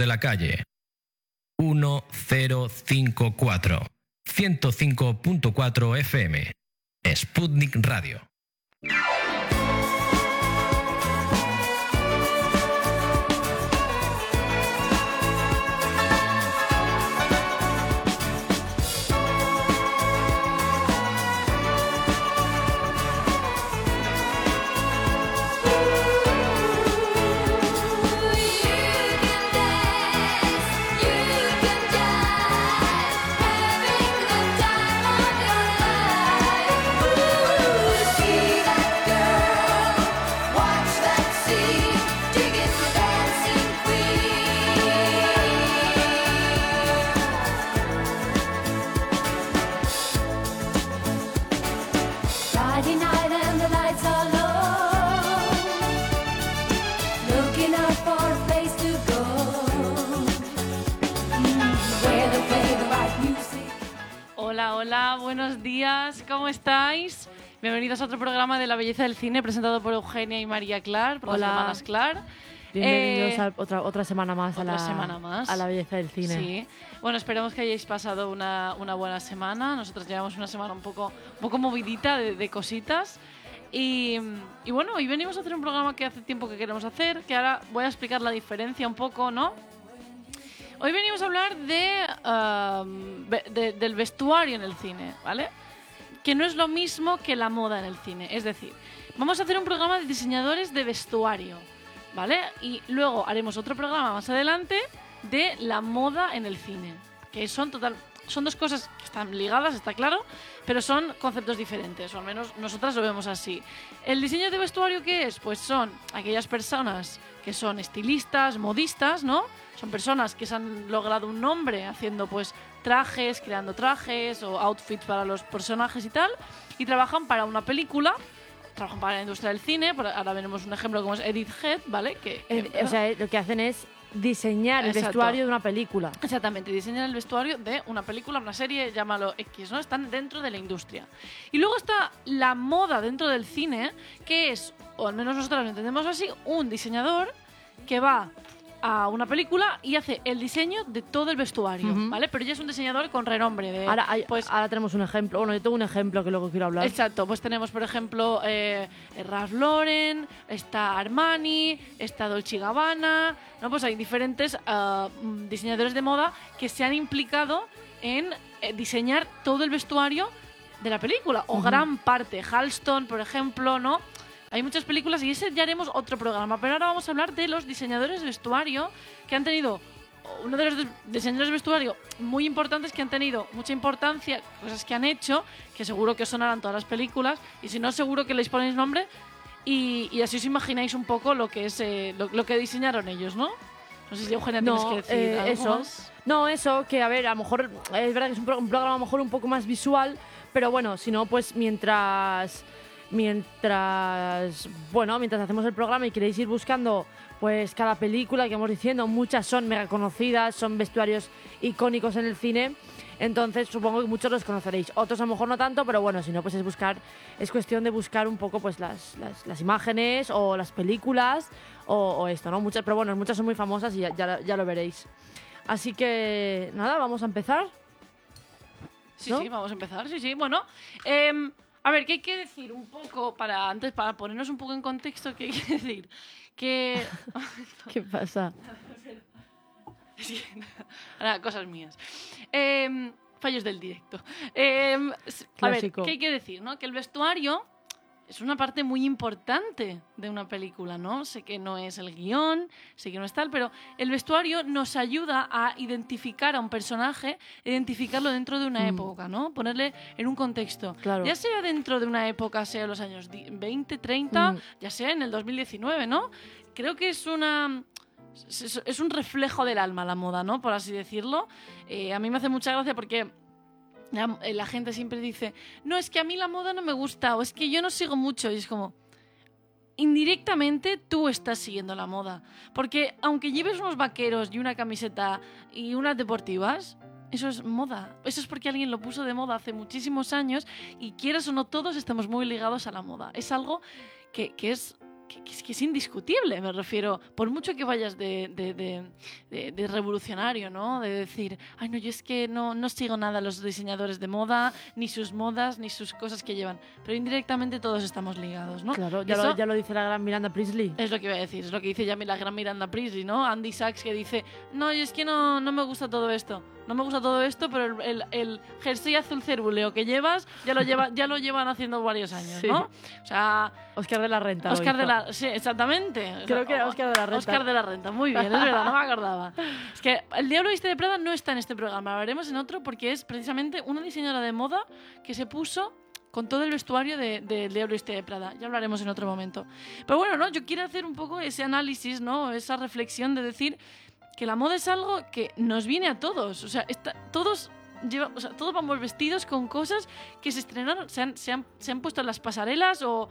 de la calle. 1054 105.4 FM. Sputnik Radio. Hola, hola, buenos días, ¿cómo estáis? Bienvenidos a otro programa de La Belleza del Cine presentado por Eugenia y María Clar, por Hola. las hermanas Clar. Bienvenidos Eh, a otra, otra semana más a la, semana más. a la belleza del cine. Sí. Bueno, esperamos que hayáis pasado una, una buena semana. Nosotros llevamos una semana un poco, un poco movidita de, de cositas. Y, y bueno, hoy venimos a hacer un programa que hace tiempo que queremos hacer, que ahora voy a explicar la diferencia un poco, ¿no? Hoy venimos a hablar de, um, de- del vestuario en el cine, ¿vale? Que no es lo mismo que la moda en el cine. Es decir, vamos a hacer un programa de diseñadores de vestuario, ¿vale? Y luego haremos otro programa más adelante de la moda en el cine. Que son total. Son dos cosas que están ligadas, está claro, pero son conceptos diferentes, o al menos nosotras lo vemos así. ¿El diseño de vestuario qué es? Pues son aquellas personas que son estilistas, modistas, ¿no? Son personas que se han logrado un nombre haciendo pues trajes, creando trajes o outfits para los personajes y tal, y trabajan para una película, trabajan para la industria del cine, ahora veremos un ejemplo como es Edith Head, ¿vale? Que, Eh, que- o sea, lo que hacen es diseñar el Exacto. vestuario de una película. Exactamente, diseñan el vestuario de una película, una serie, llámalo X, ¿no? Están dentro de la industria. Y luego está la moda dentro del cine, que es, o al menos nosotros lo entendemos así, un diseñador que va a una película y hace el diseño de todo el vestuario. ¿vale? Pero ya es un diseñador con renombre de... Ahora, hay- pues, ahora tenemos un ejemplo. Bueno, yo tengo un ejemplo que luego quiero hablar. Exacto, pues tenemos por ejemplo eh, Ralph Lauren, está Armani, está Dolce Gabbana, ¿no? Pues hay diferentes mm, diseñadores de moda que se han implicado en eh, diseñar todo el vestuario de la película, o gran parte. Halston, por ejemplo, ¿no? Hay muchas películas y ese ya haremos otro programa, pero ahora vamos a hablar de los diseñadores de vestuario que han tenido uno de los diseñadores de vestuario muy importantes que han tenido mucha importancia, cosas que han hecho, que seguro que sonarán todas las películas, y si no, seguro que les ponéis nombre, y, y así os imagináis un poco lo que es eh, lo, lo que diseñaron ellos, ¿no? No sé si Eugenia tienes No, que decir eh, algo eso. más. No, eso, que a ver, a lo mejor es verdad que es un, pro- un programa a lo mejor un poco más visual, pero bueno, si no, pues mientras mientras bueno, mientras hacemos el programa y queréis ir buscando pues cada película que vamos diciendo, muchas son mega conocidas, son vestuarios icónicos en el cine. Entonces supongo que muchos los conoceréis, otros a lo mejor no tanto, pero bueno, si no, pues es buscar, es cuestión de buscar un poco pues las, las, las imágenes o las películas o, o esto, ¿no? Muchas, pero bueno, muchas son muy famosas y ya, ya, ya lo veréis. Así que nada, vamos a empezar. Sí, ¿no? sí, vamos a empezar. Sí, sí. Bueno, em, a ver, ¿qué hay que decir un poco para antes para ponernos un poco en contexto? ¿Qué hay que decir? Que ¿Qué pasa? Sí, Ahora, cosas mías. Em, fallos del directo. Em, a ver. ¿qué hay que decir? ¿no? Que el vestuario es una parte muy importante de una película, ¿no? Sé que no es el guion, sé que no es tal, pero el vestuario nos ayuda a identificar a un personaje, identificarlo dentro de una Mm. época, ¿no? Ponerle en un contexto. Claro. Ya sea dentro de una época, sea los años di- 20, 30, Mm. ya sea en el 2019, ¿no? Creo que es una es un reflejo del alma la moda, ¿no? Por así decirlo. Eh, a mí me hace mucha gracia porque la, eh, la gente siempre dice, no, es que a mí la moda no me gusta, o es que yo no sigo mucho, y es como, indirectamente tú estás siguiendo la moda. Porque aunque lleves unos vaqueros y una camiseta y unas deportivas, eso es moda. Eso es porque alguien lo puso de moda hace muchísimos años y quieras o no, todos estamos muy ligados a la moda. Es algo que, que es que, que es, indiscutible, me refiero. Por mucho que vayas de, de- de- de- revolucionario, ¿no? De decir, ay, no, yo es que no, no sigo nada a los diseñadores de moda, ni sus modas, ni sus cosas que llevan. Pero indirectamente todos estamos ligados, ¿no? Claro, ya, lo, ya lo dice la gran Miranda Priestley. Es lo que iba a decir, es lo que dice ya la gran Miranda Priestley, ¿no? Andy Sachs que dice, no, yo es que no, no me gusta todo esto. No me gusta todo esto, pero el, el- el jersey azul cerúleo que llevas ya lo, lleva, ya lo llevan haciendo varios años, Sí. ¿no? O sea, Oscar de la Renta. Oscar de la... Sí, exactamente. Creo que era o- Óscar de la Renta. Óscar de la Renta, muy bien, es verdad, no me acordaba. Es que El Diablo Viste de Prada no está en este programa, lo veremos en otro porque es precisamente una diseñadora de moda que se puso con todo el vestuario de, de Diablo Viste de Prada. Ya hablaremos en otro momento. Pero bueno, ¿no? yo quiero hacer un poco ese análisis, ¿no? esa reflexión de decir que la moda es algo que nos viene a todos. O sea, está- todos... lleva- o sea, todos vamos vestidos con cosas que se estrenaron, se han, se han- se han puesto en las pasarelas o,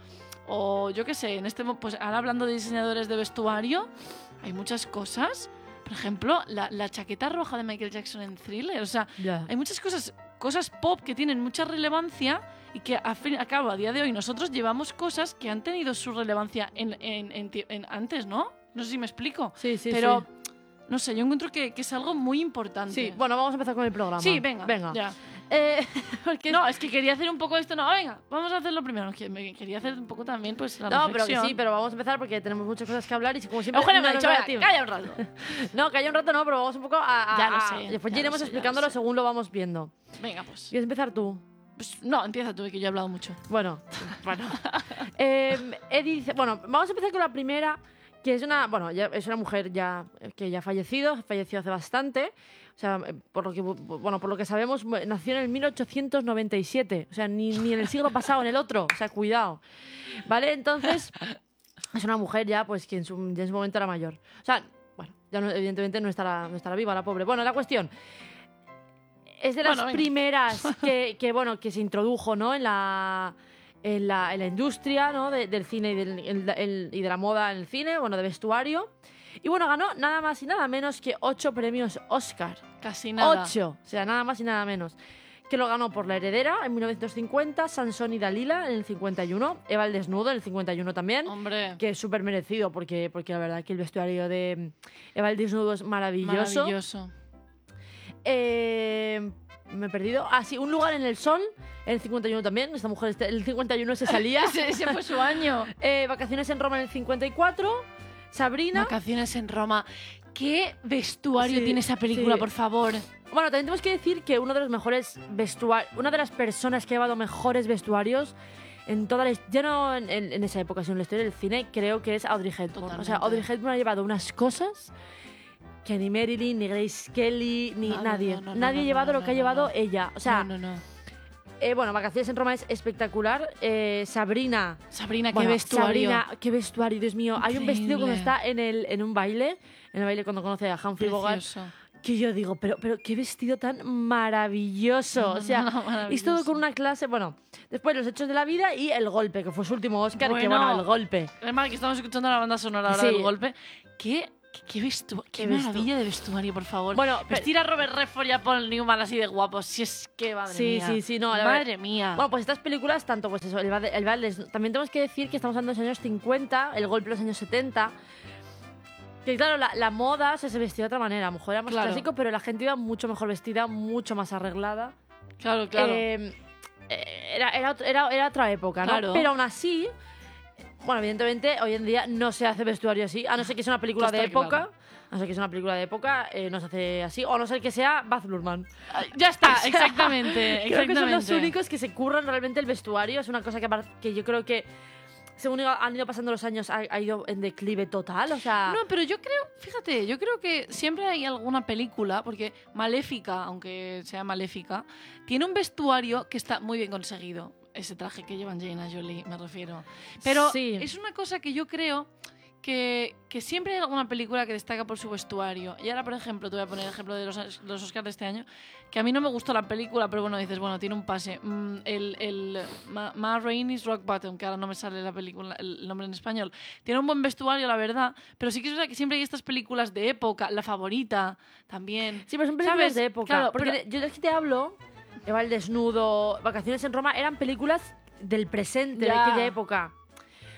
o yo qué sé, en este pues ahora hablando de diseñadores de vestuario, hay muchas cosas. Por ejemplo, la, la chaqueta roja de Michael Jackson en Thriller. O sea, hay muchas cosas, cosas pop que tienen mucha relevancia y que a fin a cabo a día de hoy nosotros llevamos cosas que han tenido su relevancia en, en- en ti- en- antes, ¿no? No sé si me explico. Sí, sí, Pero, sí. No sé, yo encuentro que, que es algo muy importante. Sí, bueno, vamos a empezar con el programa. Sí, venga. Venga. ya. Eh, porque No, es que quería hacer un poco esto. No, venga, vamos a hacerlo primero. Me quería hacer un poco también, pues, la No, pero que sí, pero vamos a empezar porque tenemos muchas cosas que hablar y como siempre. Eugenio me ha no dicho, da venga, calla un rato. No, haya un rato no, pero vamos un poco a. a- Ya lo a- sé, Después ya ya lo iremos sé, ya lo explicándolo sé. según lo vamos viendo. Venga, pues. ¿Quieres empezar tú? Pues, No, empieza tú, que yo he hablado mucho. Bueno, bueno. Eh, Eddie dice, bueno, vamos a empezar con la primera, que es una, bueno, ya es una mujer ya que ya ha fallecido, falleció hace bastante. O sea, eh, por lo que bueno, por lo que sabemos, nació en el 1897, o sea, ni, ni en el siglo pasado, en el otro, o sea, cuidado. ¿Vale? Entonces, es una mujer ya pues que en su, ya en su momento era mayor. O sea, bueno, ya no- evidentemente no estará, no estará viva la pobre. Bueno, la cuestión es de las Bueno, primeras que, que, bueno, que se introdujo, ¿no? En la, en la, en la industria, ¿no? de- del cine y, del- el- el- y de la moda en el cine, bueno, de vestuario. Y bueno, ganó nada más y nada menos que ocho premios Oscar. Casi nada. Ocho, o sea, nada más y nada menos. Que lo ganó por La Heredera en 1950, Sansón y Dalila en el 51, Eva el Desnudo en el 51 también. Hombre, Que es súper merecido porque, porque la verdad que el vestuario de Eva el Desnudo es maravilloso. maravilloso. Eh, me he perdido. Ah, sí, Un lugar en el sol en el 51 también. Esta mujer, este- el 51 se salía. Ese, ese fue su año. Eh, vacaciones en Roma en el 54. Sabrina. Vacaciones en Roma. ¿Qué vestuario Sí, tiene esa película, sí. por favor? Bueno, también tenemos que decir que uno de los mejores vestuarios, una de las personas que ha llevado mejores vestuarios en toda la ya no en, en- en esa época, sino en la historia del cine, creo que es Audrey Hepburn. O sea. Audrey Hepburn ha llevado unas cosas que ni Marilyn, ni Grace Kelly, ni No, nadie. no, no, nadie ha llevado lo que ha llevado ella. O sea, no, no, no. eh, bueno, Vacaciones en Roma es espectacular. Eh, Sabrina. Sabrina, qué vestuario. Sabrina, qué vestuario, Dios mío. Hay un vestido cuando está en, el, en un baile, en el baile cuando conoce a Humphrey Bogart, que yo digo, pero, pero qué vestido tan maravilloso. o sea, Maravilloso. es todo con una clase, bueno, después los hechos de la vida y el golpe, que fue su último Oscar, que Bueno. bueno, el golpe. Además, que estamos escuchando la banda sonora ahora Sí. del golpe. ¿Qué, qué, vestu- qué Qué maravilla de vestuario, por favor. Bueno, vestir a Robert Redford y a Paul Newman así de guapos. Si es que, madre Sí, mía. sí, sí, no, la Madre verdad- mía. Bueno, pues estas películas, tanto pues eso, el, el también tenemos que decir que estamos hablando de los años 50, el golpe de los años 70. Que claro, la, la moda se, se vestía de otra manera, a lo mejor era más Claro. clásico, pero la gente iba mucho mejor vestida, mucho más arreglada. claro, claro. Eh, eh, era, era, era, era otra época, ¿no? Claro. Pero aún así, bueno, evidentemente hoy en día no se hace vestuario así, a no ser que sea una película de época. claro. A no ser que sea una película de época, eh, no se hace así. O a no ser que sea Baz Luhrmann. Ya está, exactamente. Creo que son los exactamente. únicos que se curran realmente el vestuario. Es una cosa que, yo creo que, según han ido pasando los años, ha, ha ido en declive total. O sea, No, pero yo creo, fíjate, yo creo que siempre hay alguna película, porque Maléfica, aunque sea Maléfica, tiene un vestuario que está muy bien conseguido. Ese traje que llevan Angelina Jolie, me refiero. Pero Sí. es una cosa que yo creo que, que siempre hay alguna película que destaca por su vestuario. Y ahora, por ejemplo, te voy a poner el ejemplo de los, los Oscars de este año, que a mí no me gustó la película, pero bueno, dices, bueno, tiene un pase. Mm, el el Ma, Ma Rainey's Rock Bottom, que ahora no me sale la película, el nombre en español, tiene un buen vestuario, la verdad, pero sí que es verdad que siempre hay estas películas de época, La Favorita también. sí, pero son películas ¿sabes? de época. Claro, porque pero- yo es que te hablo, Eva el Desnudo, Vacaciones en Roma, eran películas del presente, Ya. de aquella época.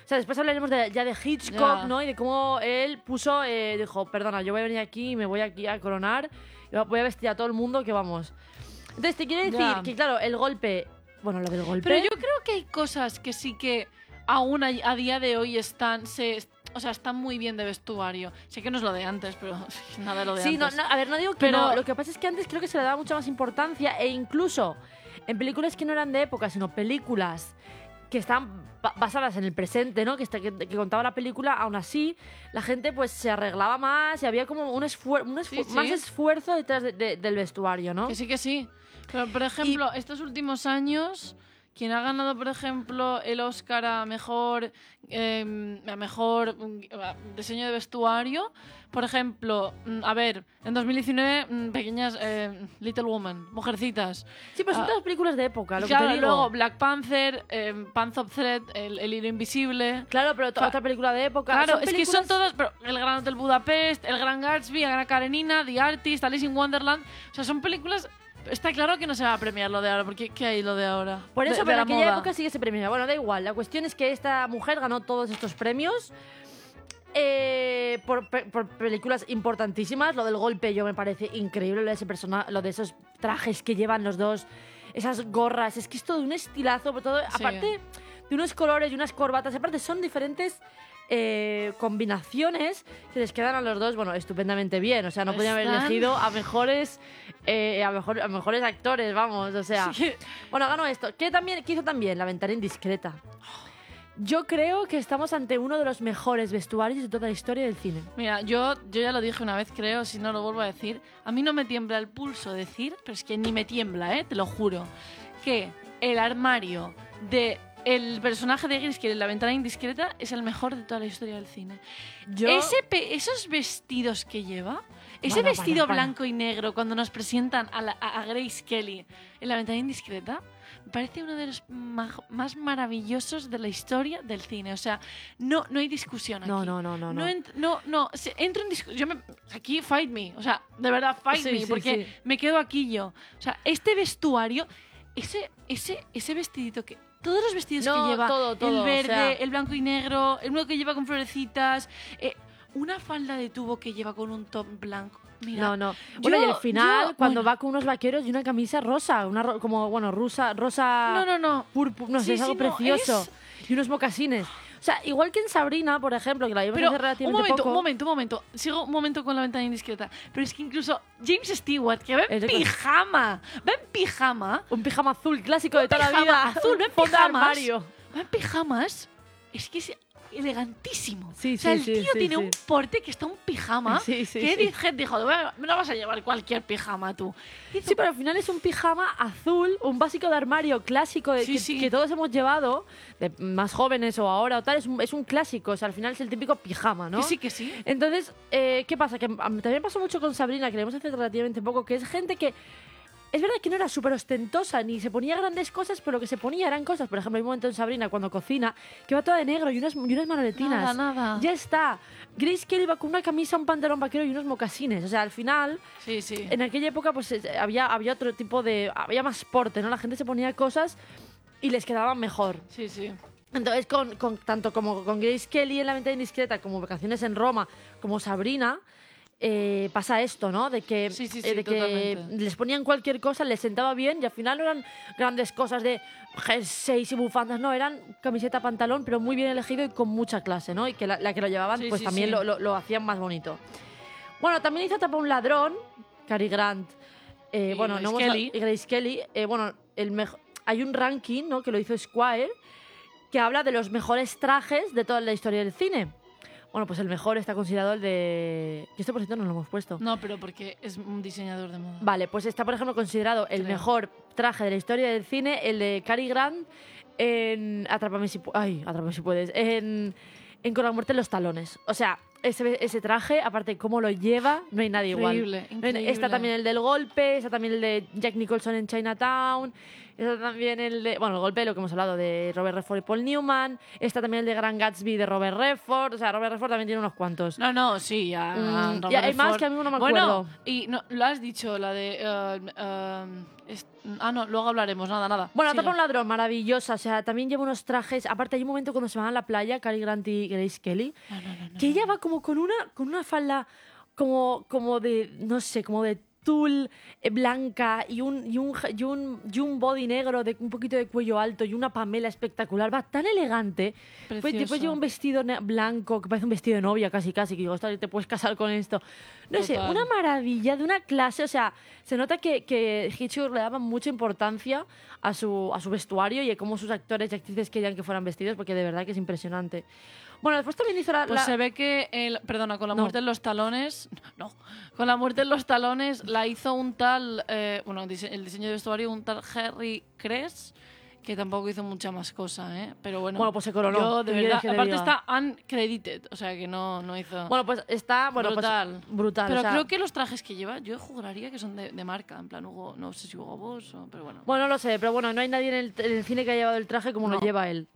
O sea, después hablaremos de- ya de Hitchcock, Ya. ¿no? Y de cómo él puso, eh, dijo, perdona, yo voy a venir aquí y me voy aquí a coronar, y voy a vestir a todo el mundo que vamos. Entonces, te quiero decir Ya. que, claro, el golpe, bueno, lo del golpe... Pero yo creo que hay cosas que sí que aún a, a día de hoy están, se, o sea, están muy bien de vestuario. Sé que no es lo de antes, pero nada de lo de Sí, no, antes. no, a ver, no digo que Pero- no. Lo que pasa es que antes creo que se le daba mucha más importancia e incluso en películas que no eran de época, sino películas que están ba- basadas en el presente, ¿no? Que, está- que, que contaba la película, aún así la gente pues se arreglaba más y había como un, esfuer- un esfu- Sí, sí. más esfuerzo detrás de- de- del vestuario, ¿no? Que sí, que sí. Pero, por ejemplo, estos últimos años, quien ha ganado, por ejemplo, el Oscar a mejor, eh, a mejor mm, diseño de vestuario, por ejemplo, mm, a ver, en 2019, mm, pequeñas eh, Little Woman, mujercitas. Sí, pero son Ah. todas películas de época, lo claro, que te digo. luego Black Panther, eh, Pants of Thread, el, el hilo invisible. Claro, pero to- Fa- otra película de época. Claro, es que son todas, pero El Gran Hotel Budapest, El Gran Gatsby, Ana Karenina, The Artist, Alice in Wonderland, o sea, son películas... Está claro que no se va a premiar lo de ahora, porque ¿qué hay lo de ahora? Por eso, de pero en la aquella moda. época sí que se premiaba. Bueno, da igual. La cuestión es que esta mujer ganó todos estos premios eh, por, por películas importantísimas. Lo del golpe yo me parece increíble. Lo de, ese persona, lo de esos trajes que llevan los dos, esas gorras. Es que es todo un estilazo. Por todo, Aparte de unos colores y unas corbatas. Aparte son diferentes... eh, combinaciones que les quedan a los dos, bueno, estupendamente bien. O sea, no podían haber Están- elegido a mejores, eh, a, mejor, a mejores actores, vamos. O sea, Sí. bueno, ganó esto. ¿Qué, también, ¿Qué hizo también? La ventana indiscreta. Yo creo que estamos ante uno de los mejores vestuarios de toda la historia del cine. Mira, yo, yo ya lo dije una vez, creo, si no lo vuelvo a decir. A mí no me tiembla el pulso decir, pero es que ni me tiembla, ¿eh? te lo juro, que el armario de el personaje de Gris, que en la ventana indiscreta, es el mejor de toda la historia del cine. Yo, Ese esos vestidos que lleva, ese Bueno, vestido bueno, bueno. blanco y negro cuando nos presentan a, la- a- a Grace Kelly en la ventana indiscreta, me parece uno de los más maravillosos de la historia del cine. O sea, no, no hay discusión aquí. No, no, no, no. no. No, ent- no, entro en discusión. Aquí, fight me. O sea, de verdad, fight Sí, me. sí, porque sí. me quedo aquí yo. O sea, este vestuario, ese, ese, ese vestidito que. Todos los vestidos No, que lleva. todo, todo, el o verde, sea- el blanco y negro, el uno que lleva con florecitas. eh, una falda de tubo que lleva con un top blanco. Mira, No, no. Bueno, y el final, yo- cuando bueno. va con unos vaqueros y una camisa rosa, una ro- como, bueno, rusa, rosa... No, no, no. purpu- no sé, es algo sí, no, precioso. es- Y unos mocasines. O sea, igual que en Sabrina, por ejemplo, que la vimos Pero hace un relativamente momento, poco. un momento, un momento. Sigo un momento con la ventana indiscreta. Pero es que incluso James Stewart, que va en pijama, va en pijama, Un pijama azul clásico de toda la pijama vida. azul, va en pijamas. va en pijamas, es que es elegantísimo. Sí, o sea, sí, el tío sí, tiene un porte que está un pijama. Sí, sí, que Head dijo, "Bueno, no vas a llevar cualquier pijama tú. Sí, pero al final es un pijama azul, un básico de armario clásico de- que, todos hemos llevado, de más jóvenes o ahora o tal, es un, es un clásico, o sea, al final es el típico pijama, ¿no? Que sí, que sí. Entonces, eh, ¿qué pasa? Que también pasó mucho con Sabrina, que le hemos hace relativamente poco, que es gente que es verdad que no era súper ostentosa ni se ponía grandes cosas, pero lo que se ponía eran cosas. Por ejemplo, hay un momento en Sabrina cuando cocina que va toda de negro y unas, y unas manoletinas. Nada, nada. Ya está. Grace Kelly va con una camisa, un pantalón vaquero y unos mocasines. O sea, al final, Sí, sí. en aquella época, pues había, había otro tipo de. Había más porte, ¿no? La gente se ponía cosas y les quedaban mejor. Sí, sí. Entonces, con, con- tanto como con Grace Kelly en La Ventana Indiscreta, como Vacaciones en Roma, como Sabrina, eh, pasa esto, ¿no? De que, Sí, sí, eh, de que les ponían cualquier cosa, les sentaba bien y al final no eran grandes cosas de jerseys y bufandas, no, eran camiseta, pantalón, pero muy bien elegido y con mucha clase, ¿no? Y que la, la que lo llevaban, pues también. Lo, lo- lo hacían más bonito. Bueno, también hizo Tapa un ladrón, Cary Grant. eh, Y bueno, Grace no Kelly. y Grace Kelly. eh, bueno, el mejo- hay un ranking, ¿no? Que lo hizo Squire, que habla de los mejores trajes de toda la historia del cine. Bueno, pues el mejor está considerado el de... Que esto, por cierto, no lo hemos puesto. No, pero porque es un diseñador de moda. Vale, pues está, por ejemplo, considerado el Creo. mejor traje de la historia del cine, el de Cary Grant en Atrápame si, Ay, Atrápame si puedes. En, en Con la muerte en los talones. O sea, ese, ese traje, aparte cómo lo lleva, no hay nadie Increíble, igual. Hay- Está increíble. también el del golpe, está también el de Jack Nicholson en Chinatown. Está también el de, bueno, el golpe, lo que hemos hablado, de Robert Redford y Paul Newman. Está también el de Gran Gatsby de Robert Redford. O sea, Robert Redford también tiene unos cuantos. No, no, sí, ya. Mm, y hay más que a mí no me Bueno, acuerdo. y no, lo has dicho, la de. eh, es- ah, no, luego hablaremos, nada, nada. Bueno. Atrapa un ladrón, maravillosa. O sea, también lleva unos trajes. Aparte, hay un momento cuando se van a la playa, Cary Grant y Grace Kelly, No, no, no, no. que ella va como con una, con una falda como, como de, no sé, como de tul eh, blanca y un, y, un, y, un, y un body negro de un poquito de cuello alto y una pamela espectacular. Va tan elegante. Pues después lleva un vestido blanco que parece un vestido de novia casi, casi. Que digo, "Ostras, te puedes casar con esto. No sé, Total. una maravilla de una clase. O sea, se nota que, que Hitchcock le daba mucha importancia a su, a su vestuario y a cómo sus actores y actrices querían que fueran vestidos, porque de verdad que es impresionante. Bueno, después también hizo la... Pues la- se ve que, el, perdona, con la No. muerte en los talones, no, con la muerte en los talones la hizo un tal, eh, bueno, el diseño de vestuario un tal Harry Kress, que tampoco hizo mucha más cosa, ¿eh? Pero bueno, Bueno, pues se coronó. yo de ¿Qué quieres verdad, aparte está uncredited, o sea que no, no hizo... Bueno, pues está... Bueno, pues, brutal. brutal. Pero o sea- creo que los trajes que lleva, yo juraría que son de, de marca, en plan Hugo, no sé si Hugo Boss o, pero bueno. Bueno, no lo sé, pero bueno, no hay nadie en el, en el cine que haya llevado el traje como lo lleva él.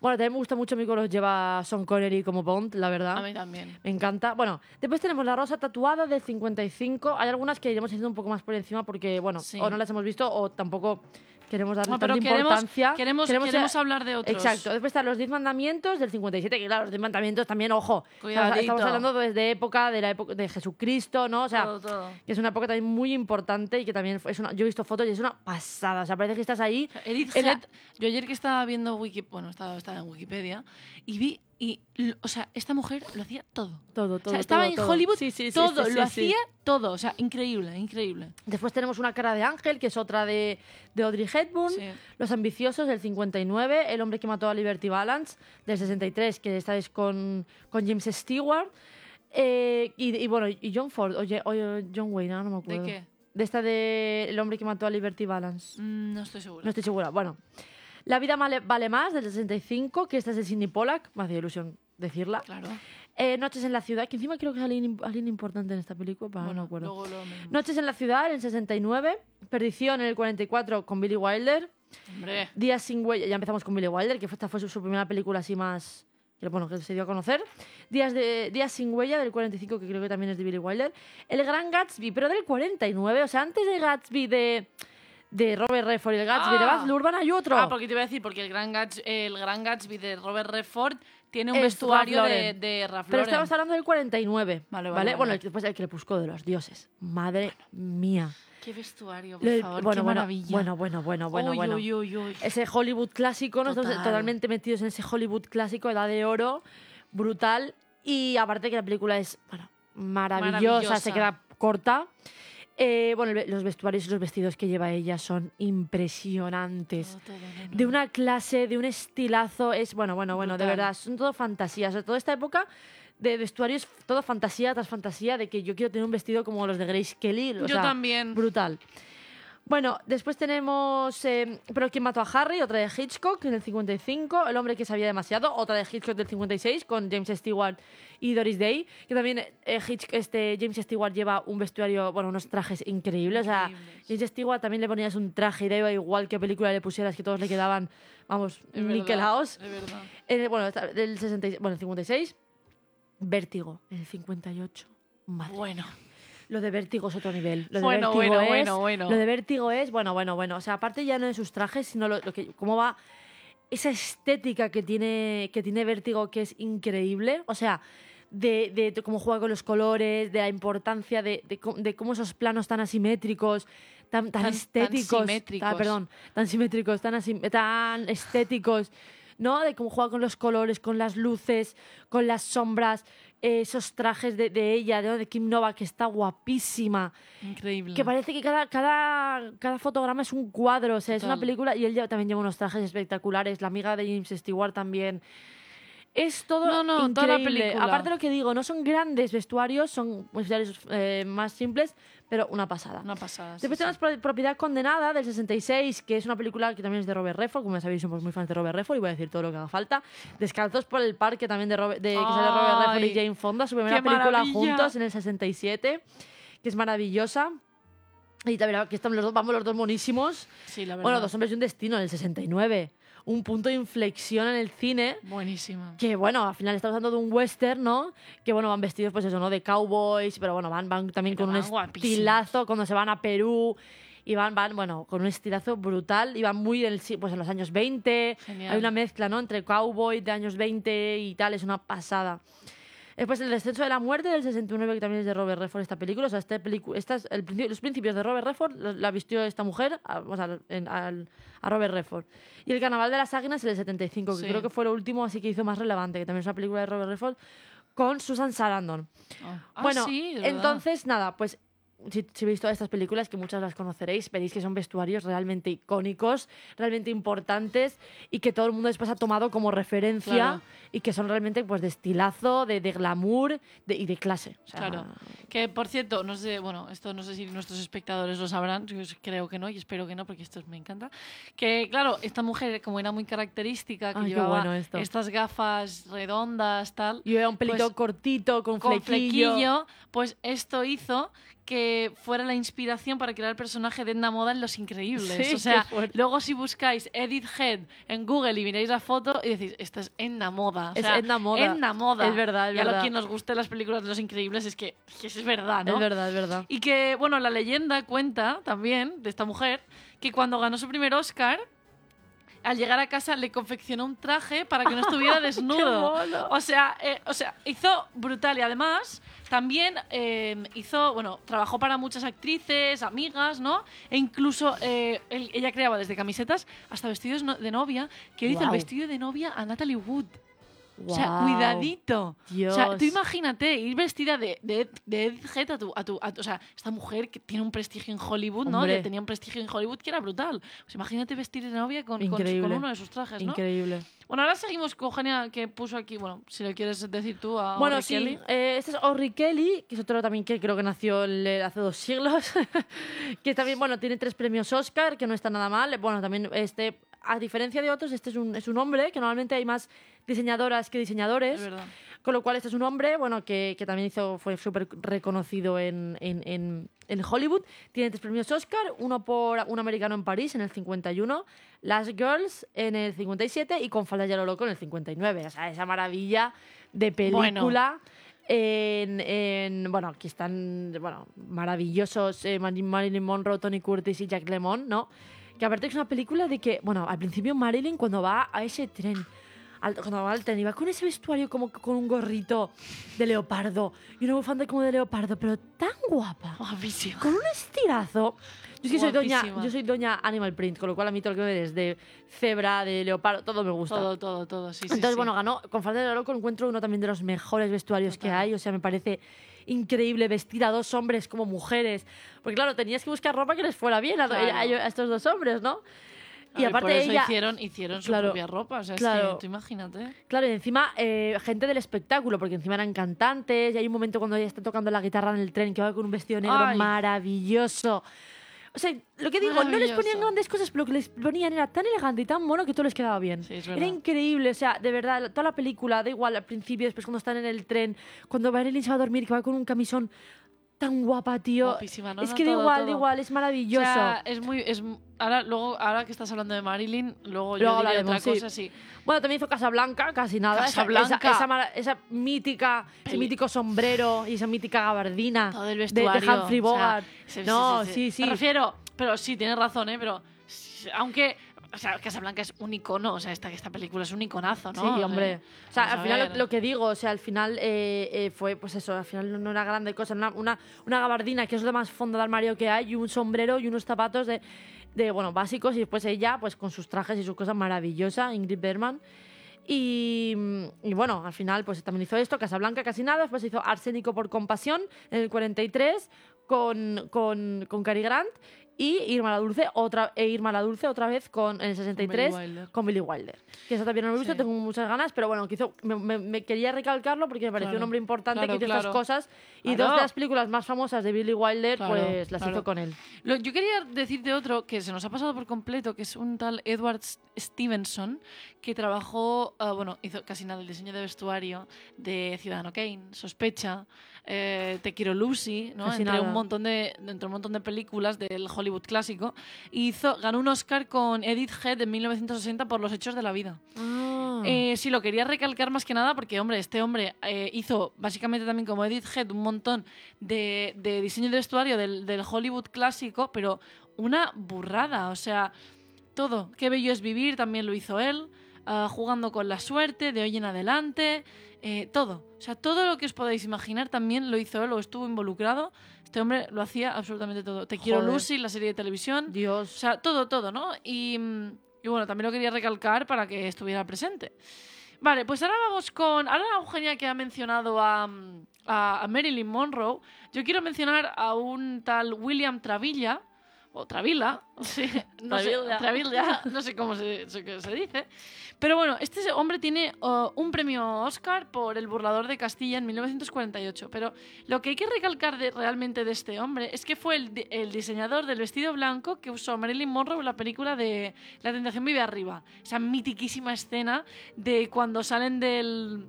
Bueno, también me gusta mucho a mí cómo los lleva Sean Connery como Bond, la verdad. A mí también. Me encanta. Bueno, después tenemos la rosa tatuada del 55. Hay algunas que iremos haciendo un poco más por encima porque, bueno, Sí. o no las hemos visto o tampoco queremos darle No, pero tanta queremos, importancia. queremos, queremos, hablar de otros. Exacto. Después están los 10 mandamientos del 57, que claro, los 10 mandamientos también, ojo. Cuidadito. estamos hablando desde época de la época de Jesucristo, ¿no? O sea, Todo, todo. que es una época también muy importante y que también es una, yo he visto fotos y es una pasada. O sea, parece que estás ahí. Edith la- Head, yo ayer que estaba viendo Wiki, bueno, estaba, estaba en Wikipedia y vi y o sea, esta mujer lo hacía todo. Todo, o todo. sea, estaba todo, en todo. Hollywood Sí, todo, sí, lo hacía todo, o sea, increíble, increíble. Después tenemos una cara de ángel, que es otra de, de Audrey Hepburn. Los ambiciosos del 59. El hombre que mató a Liberty Balance del 63, que esta es con, con James Stewart. Eh, y, y bueno, y John Ford, o, Ye- o John Wayne, ahora no me acuerdo. qué? De esta de El hombre que mató a Liberty Balance. Mm, no estoy segura. No estoy segura. Bueno. La vida vale, vale más del 65, que esta es de Sidney Pollack. Me hacía ilusión decirla. Claro. Eh, Noches en la ciudad, que encima creo que es alguien, alguien importante en esta película, no bueno, me acuerdo. luego lo mismo. Noches en la ciudad en el 69, Perdición en el 44 con Billy Wilder, Hombre, Días sin huella, ya empezamos con Billy Wilder, que fue- esta fue su, su primera película así más, que, bueno, que se dio a conocer. Días, de, Días sin huella del 45, que creo que también es de Billy Wilder. El Gran Gatsby, pero del 49, o sea, antes de Gatsby de, de Robert Redford y el Gatsby de Ah. Baz Luhrmann hay otro. ah, porque te iba a decir, porque el Gran, Gats- el Gran Gatsby de Robert Redford tiene un Es vestuario Ralph de, de Ralph Pero estamos hablando del 49, Vale, ¿vale? vale, Bueno, vale. después el crepúsculo de los dioses. Madre mía. Qué vestuario, por favor, bueno, qué bueno, maravilla. bueno, bueno, bueno, bueno, Uy, bueno. uy, uy, uy. ese Hollywood clásico, ¿no? Estamos Total. totalmente metidos en ese Hollywood clásico, edad de oro, brutal. Y aparte que la película es, bueno, maravillosa, Maravillosa. se queda corta. Eh, bueno, los vestuarios y los vestidos que lleva ella son impresionantes. Todo, todo. De una clase, de un estilazo, es, bueno, bueno, bueno, de verdad, son todo fantasías. O sea, toda esta época de vestuarios, todo fantasía tras fantasía, de que yo quiero tener un vestido como los de Grace Kelly. o Yo sea, también. Brutal. Bueno, después tenemos eh, Pero quién mató a Harry, otra de Hitchcock en el 55, El hombre que sabía demasiado, otra de Hitchcock del 56 con James Stewart y Doris Day, que también eh, Hitch- este, James Stewart lleva un vestuario, bueno, unos trajes increíbles, o sea. James Stewart también le ponías un traje y daba igual qué película le pusieras, que todos le quedaban, vamos, Es verdad, niquelados. Es verdad. Eh, bueno, del 66, bueno, el 56, Vértigo, en el 58. Madre Bueno. Lo de Vértigo es otro nivel. Lo de Bueno, Vértigo bueno, es, bueno, bueno. Lo de Vértigo es, bueno, bueno, bueno. O sea, aparte ya no de sus trajes, sino lo, lo que, cómo va esa estética que tiene, que tiene Vértigo, que es increíble. O sea, de, de- de cómo juega con los colores, de la importancia de, de cómo- esos planos tan asimétricos, tan, tan, Tan- tan estéticos. simétricos. ah, perdón, tan simétricos, tan, asim- tan estéticos. ¿No? De cómo juega con los colores, con las luces, con las sombras, eh, esos trajes de, de ella, ¿no? de Kim Nova, que está guapísima. Increíble. Que parece que cada, cada, cada fotograma es un cuadro, o sea, es una película y él también lleva unos trajes espectaculares, la amiga de James Stewart también. Es todo No, no, toda la increíble. película. Aparte de lo que digo, no son grandes vestuarios, son vestuarios eh, más simples, pero una pasada. Una pasada. sí, Después sí. tenemos Pro- Propiedad Condenada del 66, que es una película que también es de Robert Redford. Como ya sabéis, somos muy fans de Robert Redford y voy a decir todo lo que haga falta. Descalzos por el parque también de, Robert- de que sale Robert Redford y Jane Fonda, su primera película maravilla. juntos en el 67, que es maravillosa. Y también aquí estamos los dos, vamos los dos monísimos. Sí, la verdad. Bueno, Dos hombres y un destino en el 69. Un punto de inflexión en el cine. Buenísima. Que bueno, al final estamos hablando de un western, ¿no? Que bueno, van vestidos, pues eso, ¿no? De cowboys, pero bueno, van, van también Pero con un van guapísimos. estilazo cuando se van a Perú. Y van, van, bueno, con un estilazo brutal. Y van muy en, el si- pues en los años 20. Genial. Hay una mezcla, ¿no? Entre cowboy de años 20 y tal. Es una pasada. Después El descenso de la muerte del 69, que también es de Robert Redford, esta película. O sea, este pelicu- esta es el principio- los principios de Robert Redford la la vistió esta mujer a, o sea, en- al- a Robert Redford. Y El carnaval de las águilas el 75, que Sí. creo que fue lo último así que hizo más relevante, que también es una película de Robert Redford, con Susan Sarandon. Ah. Ah, bueno, sí, entonces, nada, pues si, si veis todas estas películas, que muchas las conoceréis, veréis que son vestuarios realmente icónicos, realmente importantes y que todo el mundo después ha tomado como referencia Claro. y que son realmente pues de estilazo, de, de glamour de- y de clase. O sea, Claro. Que por cierto, no sé, bueno, esto no sé si nuestros espectadores lo sabrán, yo creo que no y espero que no porque esto me encanta. Que claro, esta mujer como era muy característica, que Ay, llevaba bueno estas gafas redondas, tal, Y era un pelito Pues, cortito, con, con flequillo. flequillo, pues esto hizo que fuera la inspiración para crear el personaje de Edna Moda en Los Increíbles. Sí, o sea, luego si buscáis Edith Head en Google y miráis la foto y decís, esta es Edna Moda. O Es sea, Edna Moda. Edna Moda. Es verdad, es y a lo verdad. que nos guste las películas de Los Increíbles es que, que es verdad, ¿no? Es verdad, es verdad. Y que, bueno, la leyenda cuenta también de esta mujer que cuando ganó su primer Oscar, al llegar a casa le confeccionó un traje para que no estuviera desnudo. O sea, eh, o sea, hizo brutal y además también eh, hizo, bueno, trabajó para muchas actrices, amigas, ¿no? E incluso eh, él- ella creaba desde camisetas hasta vestidos no- de novia, que hizo el Guau. vestido de novia a Natalie Wood. O sea, cuidadito. O sea, tú imagínate ir vestida de, de, de Edith Head a tu, a tu- a tu- O sea, esta mujer que tiene un prestigio en Hollywood, ¿no? Hombre. Que tenía un prestigio en Hollywood que era brutal. Pues imagínate vestir de novia con, uno de sus trajes, ¿no? Increíble. Bueno, ahora seguimos con Genia que puso aquí, bueno, si lo quieres decir tú a Bueno, sí, Kelly. eh, este es Orri Kelly, que es otro también que creo que nació hace dos siglos, que también, bueno, tiene tres premios Oscar, que no está nada mal. Bueno, también, este, a diferencia de otros, este es un, es un hombre, que normalmente hay más diseñadoras que diseñadores. Con lo cual, este es un hombre, bueno, que, que también hizo, fue súper reconocido en, en, en, en Hollywood. Tiene tres premios Oscar, uno por Un Americano en París en el 51, Last Girls en el 57 y Con falda lo loco en el 59. O sea, esa maravilla de película. En, en- bueno, aquí están, bueno, maravillosos eh, Mar- Marilyn Monroe, Tony Curtis y Jack Lemmon, ¿no? Que aparte es una película de que, bueno, al principio Marilyn cuando va a ese tren, al, cuando va al tren, iba con ese vestuario como con un gorrito de leopardo y una bufanda como de leopardo, pero tan guapa, Guapísimo. con un estirazo. Yo es que soy doña, Guapísima. yo soy doña Animal Print, con lo cual a mí todo lo que me des de cebra, de leopardo, todo me gusta. Todo, todo, todo, sí, sí, Entonces, sí. bueno, ganó con Falda de Loco, encuentro uno también de los mejores vestuarios que hay. O sea, me parece increíble vestir a dos hombres como mujeres. Porque, claro, tenías que buscar ropa que les fuera bien a, Claro. a- a estos dos hombres, ¿no? Y aparte por eso ella... hicieron, hicieron su Claro, propia ropa, o sea, es claro. que tú imagínate. Claro, y encima eh, gente del espectáculo, porque encima eran cantantes, y hay un momento cuando ella está tocando la guitarra en el tren que va con un vestido negro Ay. maravilloso. O sea, lo que digo, no les ponían grandes cosas, pero lo que les ponían era tan elegante y tan mono que todo les quedaba bien. Sí, era increíble, o sea, de verdad, toda la película, da igual, al principio, después cuando están en el tren, cuando Marilyn se va a dormir, que va con un camisón tan guapa, tío. Guapísima, ¿no? es No, que da todo, igual, da todo. igual, es. O sea, es muy. Es, ahora, luego, ahora que estás hablando de Marilyn, luego, yo Luego diré hablaremos, otra sí. cosa, sí. Bueno, también hizo Casablanca, casi nada. Casablanca. Esa, esa, mítica, ese mítico sombrero y esa mítica gabardina Todo el de- vestuario. de, Humphrey o sea, Bogart. sí, no, sí, sí. Me refiero, pero sí, tienes razón, ¿eh? Pero aunque. O sea, Casablanca es un icono, o sea, esta, esta película es un iconazo, ¿no? Sí, hombre. Eh, O sea, al final lo, lo que digo, o sea, al final eh, eh, fue, pues eso, al final no, no era grande cosa, una, una, una gabardina que es lo más fondo de armario que hay, y un sombrero y unos zapatos de, de, bueno, básicos, y después ella, pues con sus trajes y sus cosas maravillosas, Ingrid Bergman. Y, y bueno, al final pues también hizo esto, Casablanca casi nada, después hizo Arsénico por compasión en el 43 con, con, con Cary Grant y Irma la Dulce otra e Irma la Dulce otra vez con en el 63 Wilder. con Billy Wilder. Que esa también no lo he visto, Sí. tengo muchas ganas, pero bueno, que hizo- me, me- me quería recalcarlo porque me pareció Claro. un hombre importante Claro, que hizo claro. estas cosas y dos de las películas más famosas de Billy Wilder pues las hizo con él. Lo- yo quería decirte otro que se nos ha pasado por completo, que es un tal Edward Stevenson, que trabajó, ah, bueno, hizo casi nada el diseño de vestuario de Ciudadano Kane, Sospecha, eh, Te quiero Lucy, ¿no? Casi entre nada. un montón de entre un montón de películas del Hollywood clásico, y hizo ganó un Oscar con Edith Head en 1960 por Los hechos de la vida. Ah. Eh, sí, lo quería recalcar más que nada porque, hombre, este hombre eh, hizo básicamente también como Edith Head un montón de, de diseño de vestuario del, del Hollywood clásico, pero una burrada, o sea, todo. Qué bello es vivir, también lo hizo él, ah, jugando con la suerte, de hoy en adelante, eh, todo. O sea, todo lo que os podáis imaginar también lo hizo él o estuvo involucrado. Este hombre lo hacía absolutamente todo. Te quiero Joder. Lucy, la serie de televisión. O Dios. sea, todo, todo, ¿no? Y, y bueno, también lo quería recalcar para que estuviera presente. Vale, pues ahora vamos con. Ahora Eugenia que ha mencionado a, a, a Marilyn Monroe, yo quiero mencionar a un tal William Travilla, o Travilla, sí, no sé, Travilla. Travilla, no sé cómo se, dice. Pero bueno, este hombre tiene uh, un premio Oscar por El burlador de Castilla en 1948. Pero lo que hay que recalcar de- realmente de este hombre es que fue el, el diseñador del vestido blanco que usó Marilyn Monroe en la película de La tentación vive arriba. Esa mitiquísima escena de cuando salen del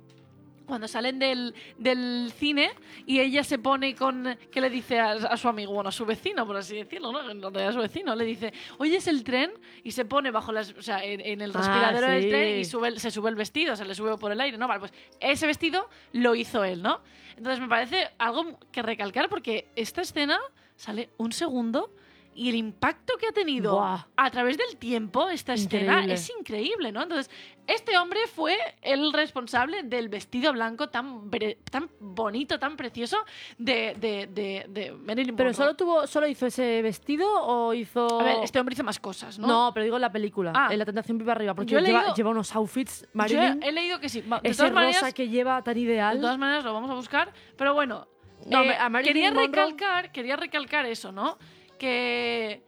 cuando salen del, del cine y ella se pone con que le dice a, a su amigo, bueno, a su vecino, por así decirlo, ¿no? En realidad a su vecino, le dice, oye, es el tren, y se pone bajo las, o sea, en, en el Ah, respiradero del tren y sube, se sube el vestido, se le sube por el aire, ¿no? Vale, pues ese vestido lo hizo él, ¿no? Entonces me parece algo que recalcar porque esta escena sale un segundo y el impacto que ha tenido Buah. a través del tiempo esta escena Increíble. es increíble, ¿no? Entonces, este hombre fue el responsable del vestido blanco tan, tan bonito, tan precioso de, de, de, de Marilyn Pero Monroe. solo tuvo solo hizo ese vestido o hizo A ver, este hombre hizo más cosas, ¿no? ¿no? pero digo la película, Ah. en La tentación viva arriba, porque Yo lleva, leído- lleva unos outfits Yo Marilyn, he, he leído que sí. De ese todas rosa maneras, que lleva tan ideal. De todas maneras lo vamos a buscar, pero bueno, No, eh, quería Monroe- recalcar, quería recalcar eso, ¿no? Que,